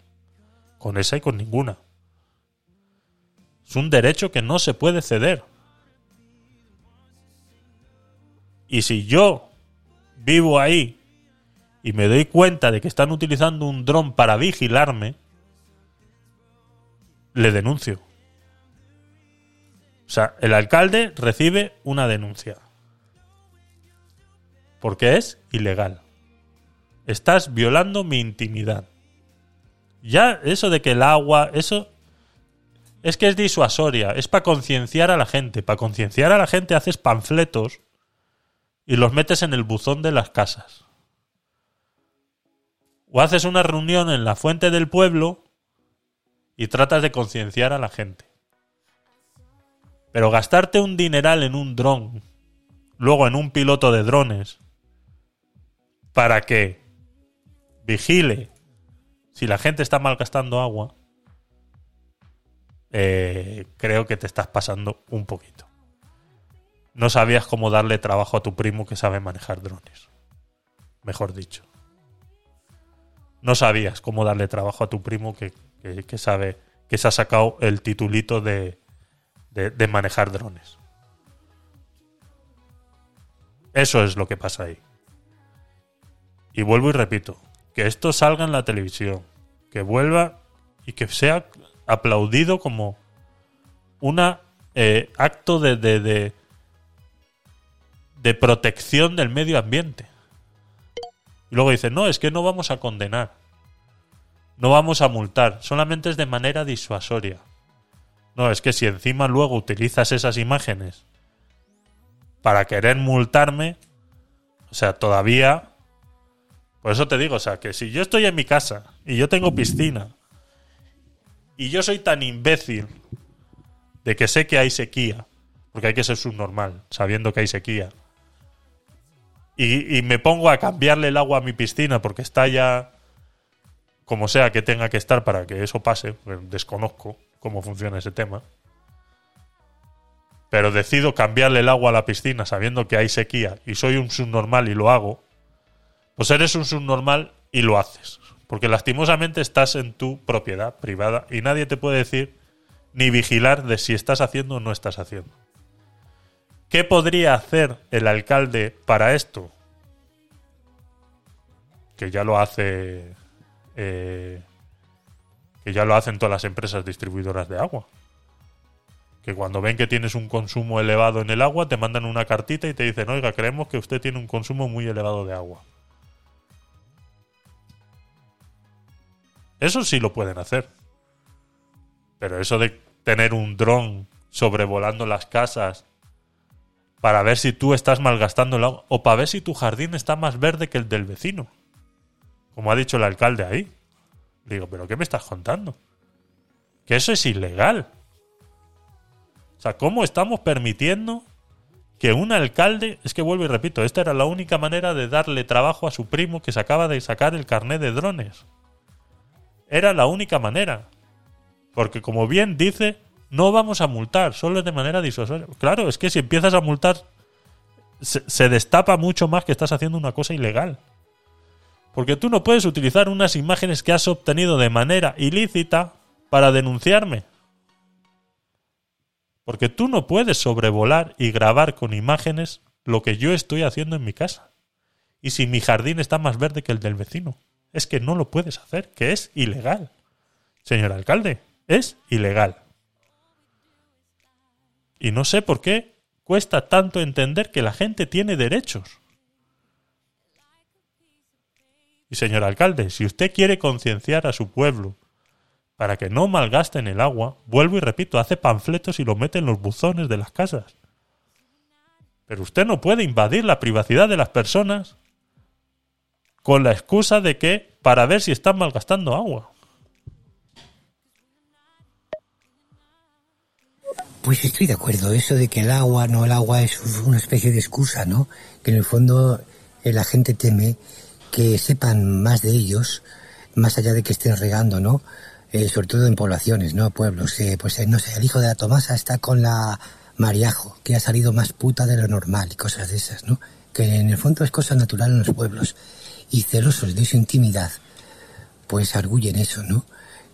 Con esa y con ninguna. Es un derecho que no se puede ceder. Y si yo vivo ahí y me doy cuenta de que están utilizando un dron para vigilarme, le denuncio. O sea, el alcalde recibe una denuncia. Porque es ilegal. Estás violando mi intimidad. Ya eso de que el agua, eso es que es disuasoria, es para concienciar a la gente. Para concienciar a la gente haces panfletos y los metes en el buzón de las casas. O haces una reunión en la fuente del pueblo y tratas de concienciar a la gente. Pero gastarte un dineral en un dron, luego en un piloto de drones, para que vigile si la gente está malgastando agua, eh, creo que te estás pasando un poquito. No sabías cómo darle trabajo a tu primo que sabe manejar drones. Mejor dicho. No sabías cómo darle trabajo a tu primo que, que- que sabe que se ha sacado el titulito de, de, manejar drones. Eso es lo que pasa ahí. Y vuelvo y repito, que esto salga en la televisión, que vuelva y que sea aplaudido como un acto de, de, de, de protección del medio ambiente. Y luego dice, no, es que no vamos a condenar, no vamos a multar, solamente es de manera disuasoria. No, es que si encima luego utilizas esas imágenes para querer multarme, o sea, todavía... Por eso te digo, o sea, que si yo estoy en mi casa y yo tengo piscina y yo soy tan imbécil de que sé que hay sequía, porque hay que ser subnormal, sabiendo que hay sequía, y, me pongo a cambiarle el agua a mi piscina porque está ya como sea que tenga que estar para que eso pase, porque desconozco cómo funciona ese tema, pero decido cambiarle el agua a la piscina sabiendo que hay sequía y soy un subnormal y lo hago, pues eres un subnormal y lo haces. Porque lastimosamente estás en tu propiedad privada y nadie te puede decir ni vigilar de si estás haciendo o no estás haciendo. ¿Qué podría hacer el alcalde para esto? Que ya lo hace. eh, que ya lo hacen todas las empresas distribuidoras de agua. Que cuando ven que tienes un consumo elevado en el agua, te mandan una cartita y te dicen, oiga, creemos que usted tiene un consumo muy elevado de agua. Eso sí lo pueden hacer. Pero eso de tener un dron sobrevolando las casas para ver si tú estás malgastando el agua o para ver si tu jardín está más verde que el del vecino. Como ha dicho el alcalde ahí. Digo, ¿pero qué me estás contando? Que eso es ilegal. O sea, ¿cómo estamos permitiendo que un alcalde, es que vuelvo y repito, esta era la única manera de darle trabajo a su primo que se acaba de sacar el carnet de drones. Era la única manera. Porque como bien dice, no vamos a multar, solo es de manera disuasoria. Claro, es que si empiezas a multar, se, se destapa mucho más que estás haciendo una cosa ilegal. Porque tú no puedes utilizar unas imágenes que has obtenido de manera ilícita para denunciarme. Porque tú no puedes sobrevolar y grabar con imágenes lo que yo estoy haciendo en mi casa. Y si mi jardín está más verde que el del vecino. Es que no lo puedes hacer, que es ilegal. Señor alcalde, es ilegal. Y no sé por qué cuesta tanto entender que la gente tiene derechos. Y señor alcalde, si usted quiere concienciar a su pueblo para que no malgasten el agua, vuelvo y repito, hace panfletos y los mete en los buzones de las casas. Pero usted no puede invadir la privacidad de las personas con la excusa de que para ver si están malgastando agua. Pues estoy de acuerdo, eso de que el agua, no el agua es una especie de excusa, ¿no? Que en el fondo eh, la gente teme que sepan más de ellos, más allá de que estén regando, ¿no? Eh, sobre todo en poblaciones, ¿no? Pueblos. pues eh, no sé, el hijo de la Tomasa está con la Mariajo, que ha salido más puta de lo normal y cosas de esas, ¿no? Que en el fondo es cosa natural en los pueblos. Y celosos de su intimidad, pues arguyen eso, ¿no?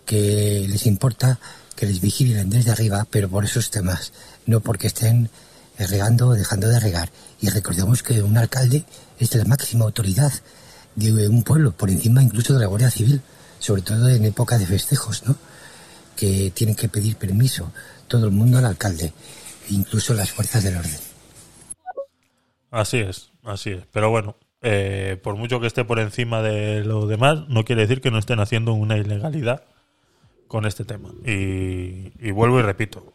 Que les importa que les vigilen desde arriba, pero por esos temas, no porque estén eh, regando o dejando de regar. Y recordemos que un alcalde es la máxima autoridad de un pueblo, por encima incluso de la Guardia Civil, sobre todo en época de festejos, ¿no? Que tienen que pedir permiso todo el mundo al alcalde, incluso las fuerzas del orden. Así es, así es. Pero bueno, eh, por mucho que esté por encima de lo demás, no quiere decir que no estén haciendo una ilegalidad con este tema. Y, y vuelvo y repito,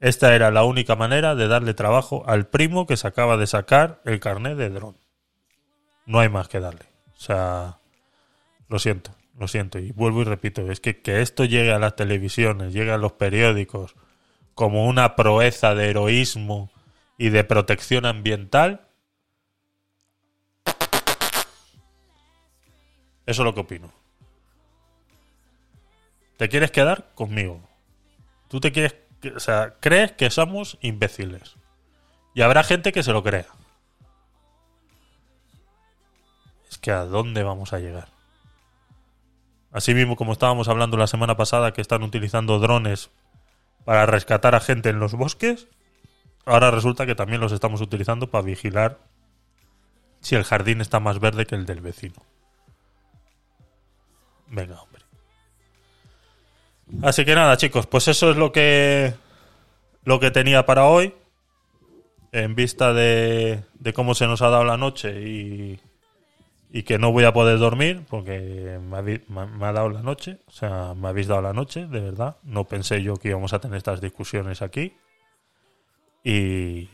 esta era la única manera de darle trabajo al primo que se acaba de sacar el carnet de dron. No hay más que darle. O sea, lo siento, lo siento. Y vuelvo y repito, es que que esto llegue a las televisiones, llegue a los periódicos como una proeza de heroísmo y de protección ambiental, eso es lo que opino. ¿Te quieres quedar conmigo? Tú te quieres, o sea, crees que somos imbéciles. Y habrá gente que se lo crea. Que a dónde vamos a llegar. Así mismo como estábamos hablando la semana pasada que están utilizando drones para rescatar a gente en los bosques, ahora resulta que también los estamos utilizando para vigilar si el jardín está más verde que el del vecino. Venga, hombre. Así que nada, chicos, pues eso es lo que lo que tenía para hoy. En vista de, de cómo se nos ha dado la noche y, y que no voy a poder dormir porque me, me- me ha dado la noche, o sea, me habéis dado la noche, de verdad. No pensé yo que íbamos a tener estas discusiones aquí y,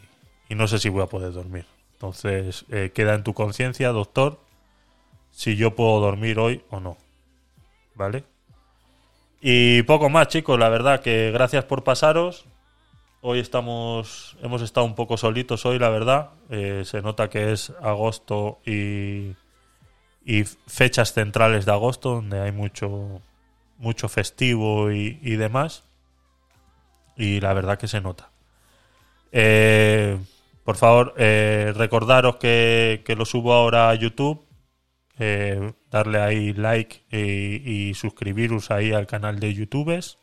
y no sé si voy a poder dormir. Entonces, eh, queda en tu conciencia, doctor, si yo puedo dormir hoy o no. ¿Vale? Y poco más, chicos, la verdad que gracias por pasaros. Hoy estamos, hemos estado un poco solitos hoy, la verdad. Eh, se nota que es agosto y, y fechas centrales de agosto, donde hay mucho, mucho festivo y, y demás. Y la verdad que se nota. Eh, por favor, eh, recordaros que, que lo subo ahora a YouTube. Eh, darle ahí like y, suscribiros ahí al canal de YouTubes.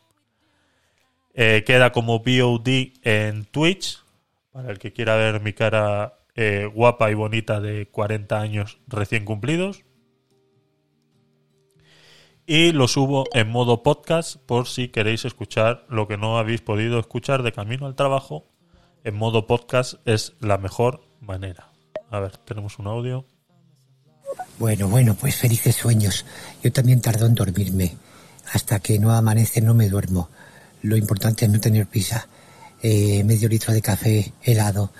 Queda como VOD en Twitch. Para el que quiera ver mi cara guapa y bonita de 40 años recién cumplidos. Y lo subo en modo podcast por si queréis escuchar lo que no habéis podido escuchar de camino al trabajo. En modo podcast es la mejor manera. A ver, tenemos un audio. Bueno, bueno, pues felices sueños. Yo también tardo en dormirme. Hasta que no amanece no me duermo. Lo importante es no tener prisa. Eh, medio litro de café helado.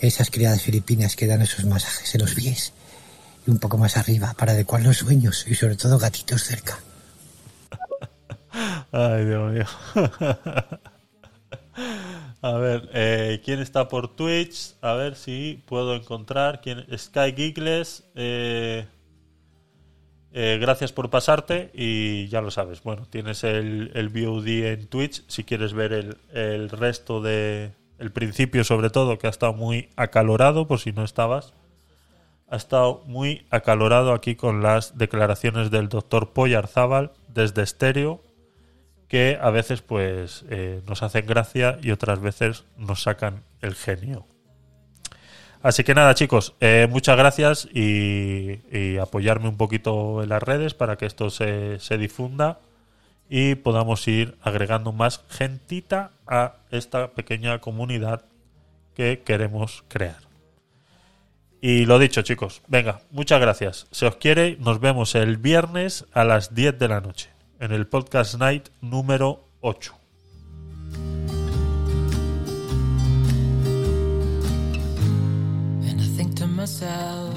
Esas criadas filipinas que dan esos masajes en los pies. Y un poco más arriba para adecuar los sueños. Y sobre todo gatitos cerca. Ay, Dios mío. A ver, eh, ¿quién está por Twitch? A ver si puedo encontrar. ¿Quién? Sky Geekles. eh, eh, gracias por pasarte y ya lo sabes. Bueno, tienes el, el VOD en Twitch. Si quieres ver el, el resto de. El principio, sobre todo, que ha estado muy acalorado, por si no estabas. Ha estado muy acalorado aquí con las declaraciones del doctor Poyarzábal desde estéreo que a veces pues eh, nos hacen gracia y otras veces nos sacan el genio. Así que nada chicos, eh, muchas gracias y, y apoyarme un poquito en las redes para que esto se, se difunda y podamos ir agregando más gentita a esta pequeña comunidad que queremos crear. Y lo dicho, chicos, venga, muchas gracias. Se os quiere, nos vemos el viernes a las 10 de la noche en el podcast night número 8. And I think to myself,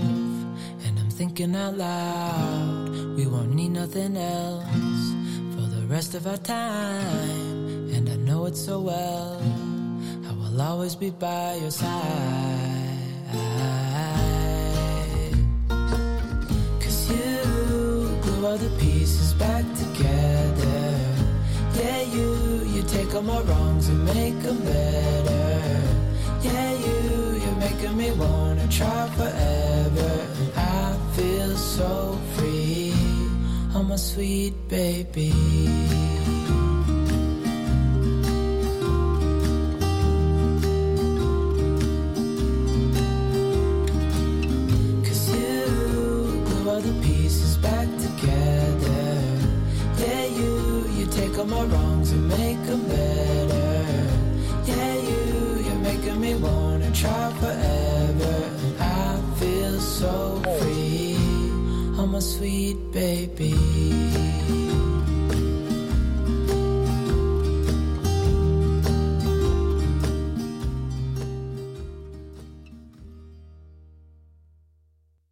and I'm thinking out loud, we won't need nothing else for the rest of our time. And I know it so well, I will always be by your side. All the pieces back together. Yeah, you, you take all my wrongs and make them better. Yeah, you, you're making me wanna try forever. And I feel so free. Oh, my sweet baby. Back together. Yeah, you, you take all my wrongs and make them better. Yeah, you, you're making me wanna try forever. I feel so free. Oh, my sweet baby.